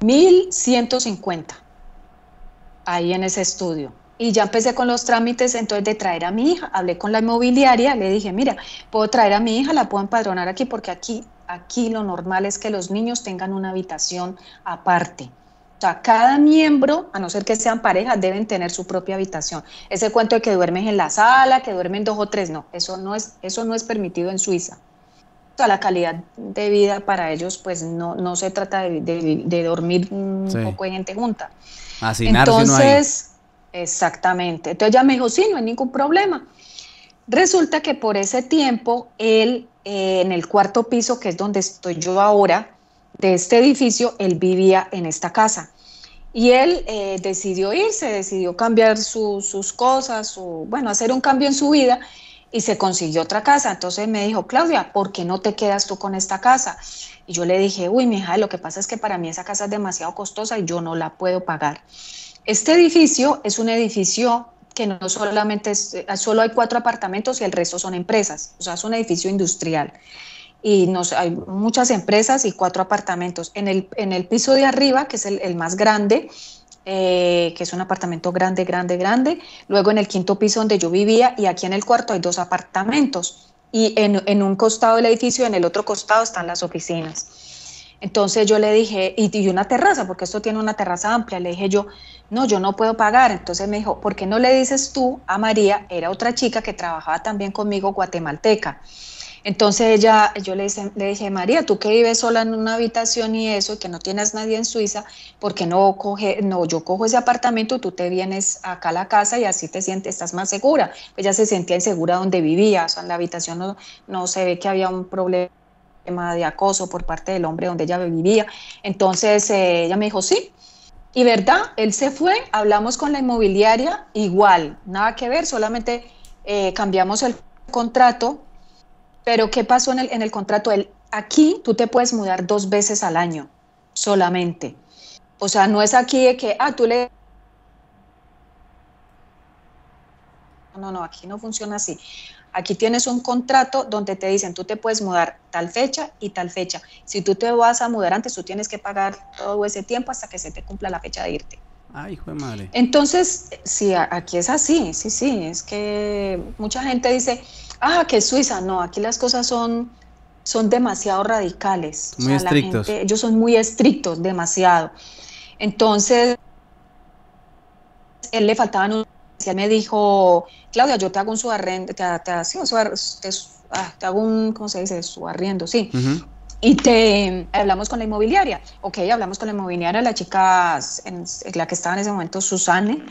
1150 ahí en ese estudio. Y ya empecé con los trámites entonces de traer a mi hija. Hablé con la inmobiliaria, le dije, mira, puedo traer a mi hija, la puedo empadronar aquí porque aquí, aquí lo normal es que los niños tengan una habitación aparte. O sea, cada miembro, a no ser que sean parejas, deben tener su propia habitación. Ese cuento de que duermen en la sala, que duermen dos o tres, no, eso no es, eso no es permitido en Suiza. O sea, la calidad de vida para ellos, pues no, no se trata de, dormir un poco de gente junta. Entonces, exactamente. Entonces ella me dijo, sí, no hay ningún problema. Resulta que por ese tiempo, él, eh, en el cuarto piso, que es donde estoy yo ahora, de este edificio, él vivía en esta casa. Y él eh, decidió irse, decidió cambiar sus cosas, su, bueno, hacer un cambio en su vida y se consiguió otra casa. Entonces me dijo, Claudia, ¿por qué no te quedas tú con esta casa? Y yo le dije, uy, mi hija, lo que pasa es que para mí esa casa es demasiado costosa y yo no la puedo pagar. Este edificio es un edificio que no solamente es, eh, solo hay cuatro apartamentos y el resto son empresas, o sea, es un edificio industrial y nos, hay muchas empresas y cuatro apartamentos. En el, en el piso de arriba, que es el, más grande, eh, que es un apartamento grande, grande, grande. Luego en el quinto piso donde yo vivía y aquí en el cuarto hay dos apartamentos. Y en, en un costado del edificio, en el otro costado están las oficinas. Entonces yo le dije, y, y, una terraza, porque esto tiene una terraza amplia, le dije yo, no, yo no puedo pagar. Entonces me dijo, ¿por qué no le dices tú a María? Era otra chica que trabajaba también conmigo, guatemalteca. Entonces ella, yo le, le dije, María, tú que vives sola en una habitación y eso, y que no tienes nadie en Suiza, ¿por qué no coge, no, yo cojo ese apartamento, tú te vienes acá a la casa y así te sientes, estás más segura? Ella se sentía insegura donde vivía, o sea, en la habitación no, no se ve que había un problema de acoso por parte del hombre donde ella vivía. Entonces eh, ella me dijo, sí. Y verdad, él se fue, hablamos con la inmobiliaria, igual, nada que ver, solamente eh, cambiamos el contrato pero ¿qué pasó en el, en el contrato? Aquí tú te puedes mudar dos veces al año solamente. O sea, no es aquí de que, ah, tú le... No, no, aquí no funciona así. Aquí tienes un contrato donde te dicen, tú te puedes mudar tal fecha y tal fecha. Si tú te vas a mudar antes, tú tienes que pagar todo ese tiempo hasta que se te cumpla la fecha de irte. Ay, hijo de madre. Entonces, sí, aquí es así, sí, sí, es que mucha gente dice, ah, que Suiza, no, aquí las cosas son, son demasiado radicales. Muy estrictos. ellos son muy estrictos, demasiado. Entonces, él le faltaban un... Me dijo, Claudia, yo te hago un subarrendo, te, te, te, ah, te, hago un, ¿cómo se dice? Subarriendo, sí. Y te hablamos con la inmobiliaria. Ok, hablamos con la inmobiliaria, la chica, en, la que estaba en ese momento, Susane,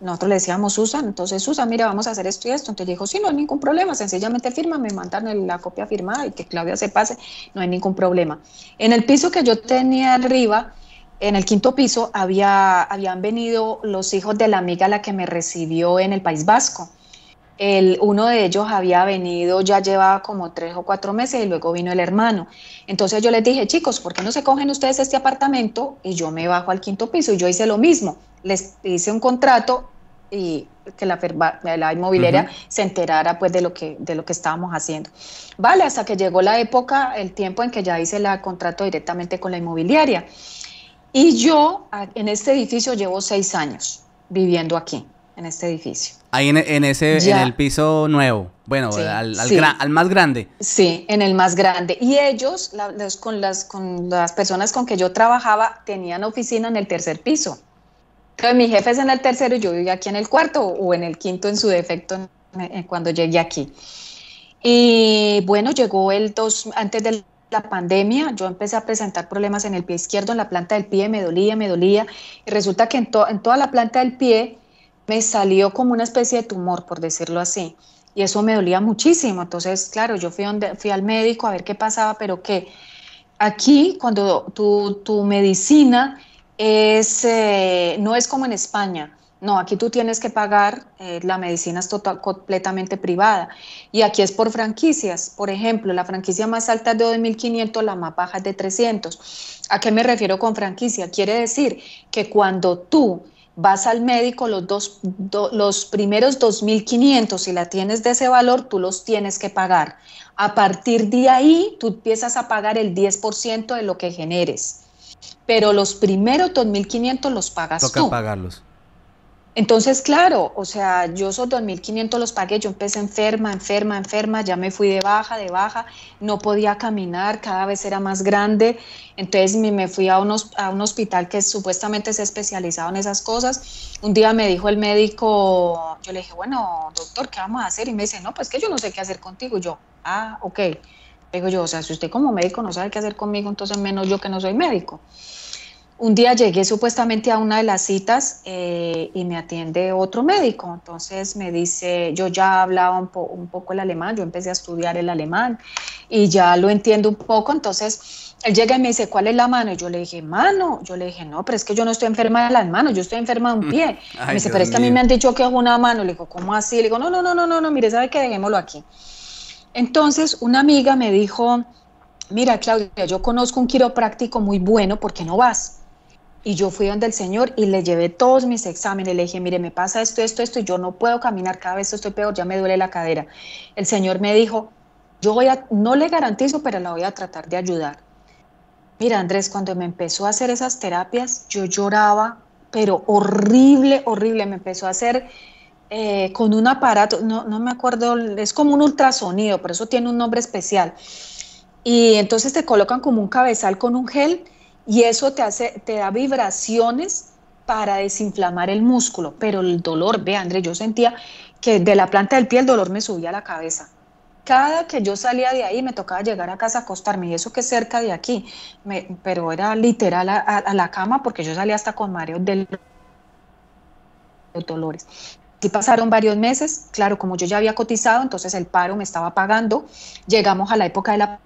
nosotros le decíamos Susan, entonces Susan, mira, vamos a hacer esto y esto. Entonces dijo, sí, no hay ningún problema, sencillamente firma, me mandan la copia firmada y que Claudia se pase, no hay ningún problema. En el piso que yo tenía arriba, en el quinto piso, había, habían venido los hijos de la amiga la que me recibió en el País Vasco. El, uno de ellos había venido, ya llevaba como tres o cuatro meses y luego vino el hermano. Entonces yo les dije, chicos, ¿por qué no se cogen ustedes este apartamento? Y yo me bajo al quinto piso y yo hice lo mismo. Les hice un contrato y que la, la inmobiliaria se enterara pues de lo, que, de lo que estábamos haciendo. Vale, hasta que llegó la época, el tiempo en que ya hice el contrato directamente con la inmobiliaria. Y yo en este edificio llevo seis años viviendo aquí, en este edificio. Ahí en, ese, en el piso nuevo, bueno, al, más grande. Sí, en el más grande. Y ellos, con, las, con las personas con que yo trabajaba, tenían oficina en el tercer piso. Entonces mi jefe es en el tercero y yo vivía aquí en el cuarto o en el quinto en su defecto cuando llegué aquí. Y bueno, llegó el dos, antes de la pandemia, yo empecé a presentar problemas en el pie izquierdo, en la planta del pie, me dolía, me dolía. Y resulta que en, en toda la planta del pie me salió como una especie de tumor, por decirlo así. Y eso me dolía muchísimo. Entonces, claro, yo fui, donde, fui al médico a ver qué pasaba, pero que aquí, cuando tu, tu medicina es, eh, no es como en España. No, aquí tú tienes que pagar, eh, la medicina es total, completamente privada. Y aquí es por franquicias. Por ejemplo, la franquicia más alta es de 2.500, la más baja es de 300. ¿A qué me refiero con franquicia? Quiere decir que cuando tú vas al médico, los, dos, los primeros 2.500, si la tienes de ese valor, tú los tienes que pagar. A partir de ahí, tú empiezas a pagar el 10% de lo que generes pero los primeros 2.500 los pagas Toca pagarlos. Entonces, claro, o sea, yo esos 2.500 los pagué, yo empecé enferma, enferma, enferma, ya me fui de baja, de baja, no podía caminar, cada vez era más grande, entonces me fui a, un hospital que supuestamente es especializado en esas cosas. Un día me dijo el médico, yo le dije, bueno, doctor, ¿qué vamos a hacer? Y me dice, no, pues que yo no sé qué hacer contigo. Yo, ah, ok. Digo yo, o sea, si usted como médico no sabe qué hacer conmigo, entonces menos yo que no soy médico. Un día llegué supuestamente a una de las citas eh, y me atiende otro médico. Entonces me dice, yo ya hablaba un, poco el alemán, yo empecé a estudiar el alemán y ya lo entiendo un poco. Entonces él llega y me dice, ¿cuál es la mano? Y yo le dije, mano. Yo le dije, no, pero es que yo no estoy enferma de las manos, yo estoy enferma de un pie. me dice, pero es que a mí me han dicho que es una mano. Le digo, ¿cómo así? Le digo, no, no, no, no, no, no, mire, sabe que dejémoslo aquí. Entonces una amiga me dijo, mira, Claudia, yo conozco un quiropráctico muy bueno, ¿por qué no vas? Y yo fui donde el Señor y le llevé todos mis exámenes. Le dije, mire, me pasa esto, esto, esto, y yo no puedo caminar, cada vez estoy peor, ya me duele la cadera. El Señor me dijo, yo voy a, no le garantizo, pero la voy a tratar de ayudar. Mira, Andrés, cuando me empezó a hacer esas terapias, yo lloraba, pero horrible, horrible. Me empezó a hacer eh, con un aparato, no, no me acuerdo, es como un ultrasonido, por eso tiene un nombre especial. Y entonces te colocan como un cabezal con un gel y eso te, hace, te da vibraciones para desinflamar el músculo, pero el dolor, ve André, yo sentía que de la planta del pie el dolor me subía a la cabeza. Cada que yo salía de ahí me tocaba llegar a casa a acostarme, y eso que cerca de aquí, pero era literal a, la cama porque yo salía hasta con mareos de los dolores. Y pasaron varios meses, claro, como yo ya había cotizado, entonces el paro me estaba pagando, llegamos a la época de la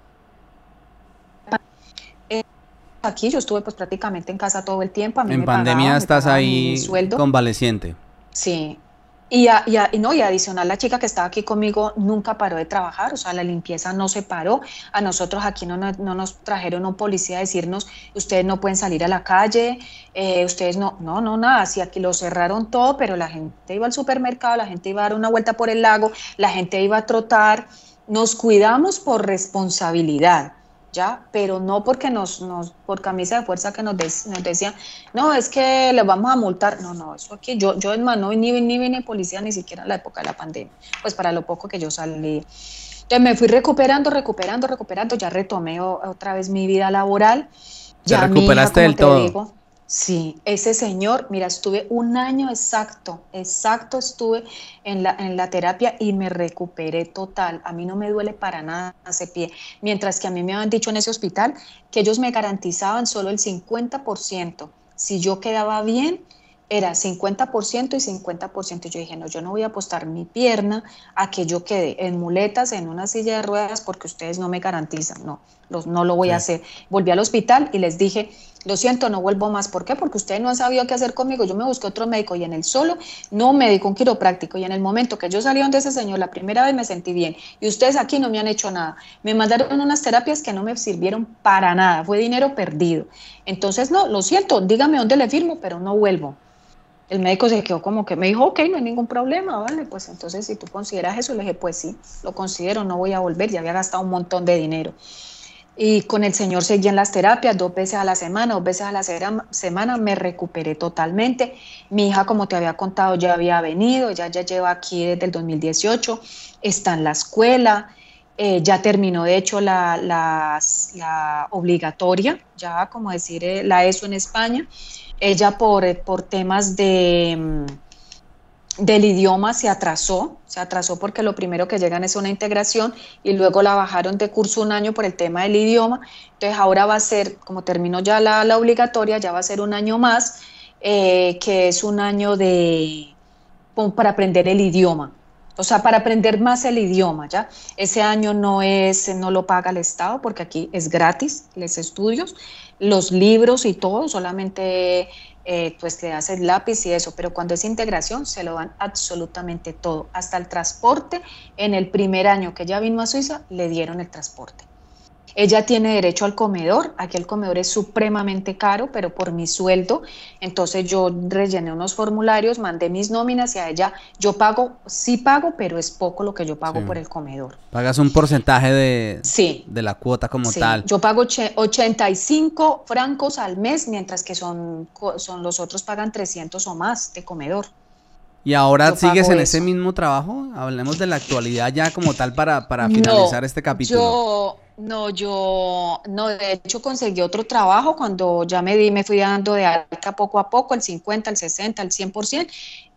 aquí, yo estuve pues prácticamente en casa todo el tiempo. en pandemia estás ahí convaleciente. Sí. Y, y, no, y adicional, la chica que estaba aquí conmigo nunca paró de trabajar, o sea, la limpieza no se paró. A nosotros aquí no, no, nos trajeron un policía a decirnos, ustedes no pueden salir a la calle, eh, ustedes no, no, no, nada, sí, aquí lo cerraron todo, pero la gente iba al supermercado, la gente iba a dar una vuelta por el lago, la gente iba a trotar, nos cuidamos por responsabilidad ¿ya? Pero no porque nos, nos por camisa de fuerza que nos, nos decían, no, es que le vamos a multar. No, no, eso aquí, yo, yo en no ni, ni vine policía ni siquiera en la época de la pandemia, pues para lo poco que yo salí. Entonces me fui recuperando, recuperando, recuperando, ya retomé otra vez mi vida laboral. Ya recuperaste del todo. Sí, ese señor, mira, estuve un año exacto, exacto estuve en la, en la terapia y me recuperé total. A mí no me duele para nada ese pie. Mientras que a mí me habían dicho en ese hospital que ellos me garantizaban solo el 50%. Si yo quedaba bien, era 50% y 50%. Yo dije, no, yo no voy a apostar mi pierna a que yo quede en muletas, en una silla de ruedas, porque ustedes no me garantizan. No, no lo voy a hacer. Volví al hospital y les dije, lo siento, no vuelvo más. ¿Por qué? Porque ustedes no han sabido qué hacer conmigo. Yo me busqué otro médico y en el solo, no médico, un quiropráctico. Y en el momento que yo salí donde ese señor, la primera vez me sentí bien. Y ustedes aquí no me han hecho nada. Me mandaron unas terapias que no me sirvieron para nada. Fue dinero perdido. Entonces, no, lo siento, dígame dónde le firmo, pero no vuelvo. El médico se quedó como que me dijo, ok, no hay ningún problema, vale, pues entonces si tú consideras eso, le dije, pues sí, lo considero, no voy a volver, ya había gastado un montón de dinero. Y con el Señor seguí en las terapias dos veces a la semana, dos veces a la semana me recuperé totalmente. Mi hija, como te había contado, ya había venido, ya, ya lleva aquí desde el 2018, está en la escuela, eh, ya terminó de hecho la, la, obligatoria, ya como decir eh, la ESO en España. Ella por, por temas de mm, del idioma se atrasó, se atrasó porque lo primero que llegan es una integración y luego la bajaron de curso un año por el tema del idioma. Entonces ahora va a ser, como terminó ya la, obligatoria, ya va a ser un año más, eh, que es un año de para aprender el idioma. O sea, para aprender más el idioma, ¿ya? Ese año no es, no lo paga el Estado porque aquí es gratis los estudios, los libros y todo, solamente eh, pues le haces lápiz y eso, pero cuando es integración se lo dan absolutamente todo, hasta el transporte. En el primer año que ella vino a Suiza le dieron el transporte. Ella tiene derecho al comedor, aquí el comedor es supremamente caro, pero por mi sueldo, entonces yo rellené unos formularios, mandé mis nóminas y a ella yo pago, sí pago, pero es poco lo que yo pago por el comedor. Pagas un porcentaje de, de la cuota como tal. Yo pago 85 francos al mes, mientras que son, son los otros pagan 300 o más de comedor. ¿Y ahora sigues en ese mismo trabajo? Hablemos de la actualidad ya como tal para, para finalizar este capítulo. Yo, no, yo, no, de hecho conseguí otro trabajo cuando ya me di, me fui dando de alta poco a poco, el 50, el 60, el 100%,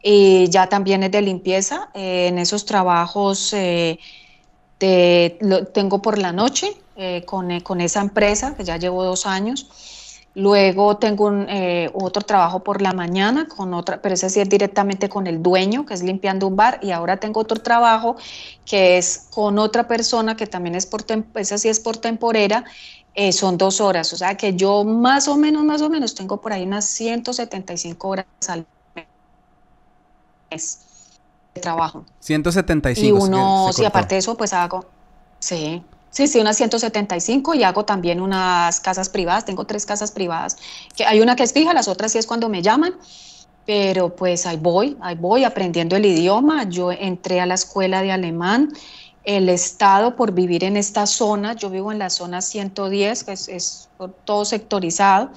y ya también es de limpieza. Eh, en esos trabajos eh, lo tengo por la noche eh, con, con esa empresa, que ya llevo dos años. Luego tengo un, eh, otro trabajo por la mañana con otra, pero ese sí es directamente con el dueño, que es limpiando un bar. Y ahora tengo otro trabajo que es con otra persona que también es por, esa sí es por temporera. Eh, son dos horas. O sea que yo más o menos, más o menos tengo por ahí unas 175 horas al mes de trabajo. 175. Y uno, sí, aparte de eso, pues hago, sí. Sí, sí, unas 175 y hago también unas casas privadas. Tengo tres casas privadas. Que hay una que es fija, las otras sí es cuando me llaman. Pero pues ahí voy, ahí voy aprendiendo el idioma. Yo entré a la escuela de alemán. El Estado, por vivir en esta zona, yo vivo en la zona 110, que es, todo sectorizado.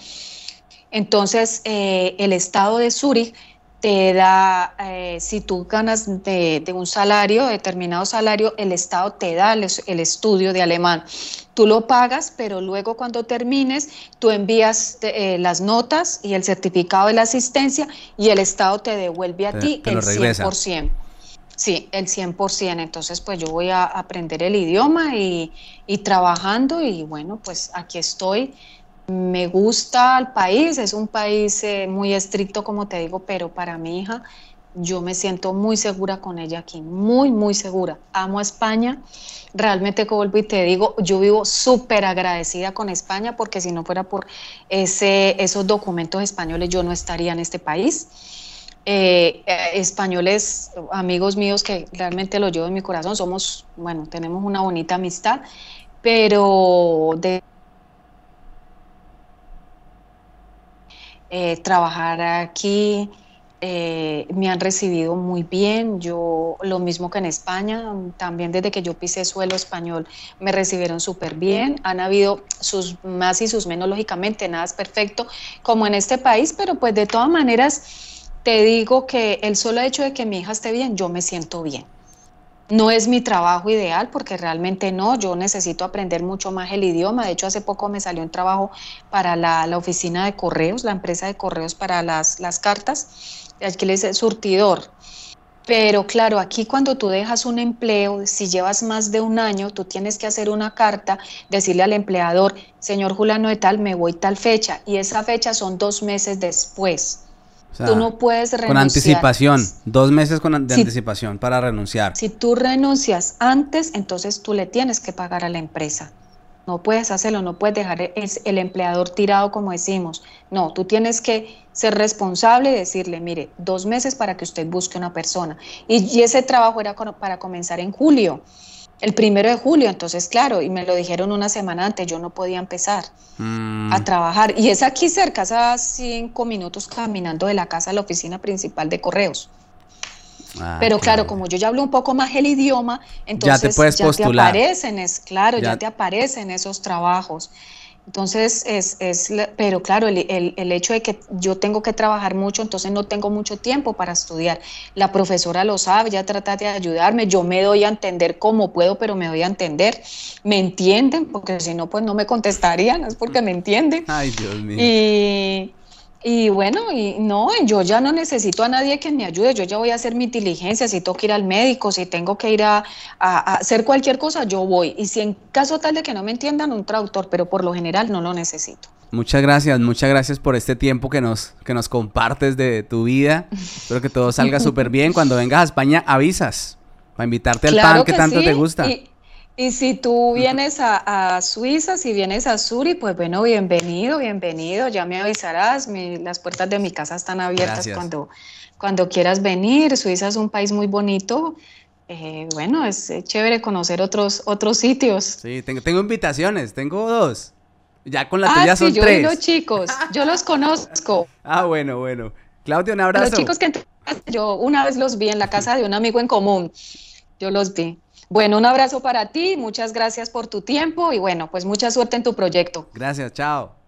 Entonces, eh, el Estado de Zúrich te da, eh, si tú ganas de, un salario, determinado salario, el Estado te da el, estudio de alemán. Tú lo pagas, pero luego cuando termines, tú envías eh, las notas y el certificado de la asistencia y el Estado te devuelve a ti el 100%. Sí, el 100%. Entonces, pues yo voy a aprender el idioma y, y trabajando y bueno, pues aquí estoy me gusta el país, es un país eh, muy estricto, como te digo, pero para mi hija yo me siento muy segura con ella aquí, muy, muy segura. Amo a España. Realmente, vuelvo y te digo, yo vivo súper agradecida con España porque si no fuera por ese, esos documentos españoles, yo no estaría en este país. Eh, eh, españoles, amigos míos que realmente lo llevo en mi corazón, somos, bueno, tenemos una bonita amistad, pero de Eh, trabajar aquí. Eh, me han recibido muy bien, yo lo mismo que en España, también desde que yo pisé suelo español me recibieron súper bien, han habido sus más y sus menos, lógicamente, nada es perfecto como en este país, pero pues de todas maneras te digo que el solo hecho de que mi hija esté bien, yo me siento bien. No es mi trabajo ideal porque realmente no, yo necesito aprender mucho más el idioma. De hecho, hace poco me salió un trabajo para la, oficina de correos, la empresa de correos para las, las cartas. Aquí le dice surtidor. Pero claro, aquí cuando tú dejas un empleo, si llevas más de un año, tú tienes que hacer una carta, decirle al empleador, señor Julano de tal, me voy tal fecha, y esa fecha son dos meses después tú no puedes renunciar. Con anticipación, dos meses con, de anticipación para renunciar. Si tú renuncias antes, entonces tú le tienes que pagar a la empresa. No puedes hacerlo, no puedes dejar el, el empleador tirado como decimos. No, tú tienes que ser responsable y decirle, mire, dos meses para que usted busque una persona. Y, y ese trabajo era para comenzar en julio el primero de julio, entonces claro, y me lo dijeron una semana antes, yo no podía empezar mm. a trabajar. Y es aquí cerca, a cinco minutos caminando de la casa a la oficina principal de correos. Ah, Pero claro, como yo ya hablo un poco más el idioma, entonces ya te, puedes postular. aparecen, es, claro, ya te aparecen esos trabajos. Entonces, es, es pero claro, el, el, hecho de que yo tengo que trabajar mucho, entonces no tengo mucho tiempo para estudiar. La profesora lo sabe, ya trata de ayudarme, yo me doy a entender como puedo, pero me doy a entender. Me entienden, porque si no, pues no me contestarían, es porque me entienden. Ay, Dios mío. Y, y bueno, y no, yo ya no necesito a nadie que me ayude, yo ya voy a hacer mi diligencia, si tengo que ir al médico, si tengo que ir a, hacer cualquier cosa, yo voy. Y si en caso tal de que no me entiendan, un traductor, pero por lo general no lo necesito. Muchas gracias, muchas gracias por este tiempo que nos, que nos compartes de tu vida. Espero que todo salga <laughs> súper bien. Cuando vengas a España, avisas para invitarte al pan que, tanto te gusta. Y si tú vienes a, Suiza, si vienes a Zurich, pues bueno, bienvenido, bienvenido, ya me avisarás, las puertas de mi casa están abiertas cuando, cuando quieras venir. Suiza es un país muy bonito. Eh, bueno, es chévere conocer otros, otros sitios. Sí, tengo, tengo invitaciones, tengo dos. Ya con la ah, tuya sí, son yo tres. los chicos, yo los conozco. <laughs> ah, bueno, bueno. Claudia, un abrazo. Los chicos que yo una vez los vi en la casa de un amigo en común. Yo los vi. Bueno, un abrazo para ti, muchas gracias por tu tiempo y bueno, pues mucha suerte en tu proyecto. Gracias, chao.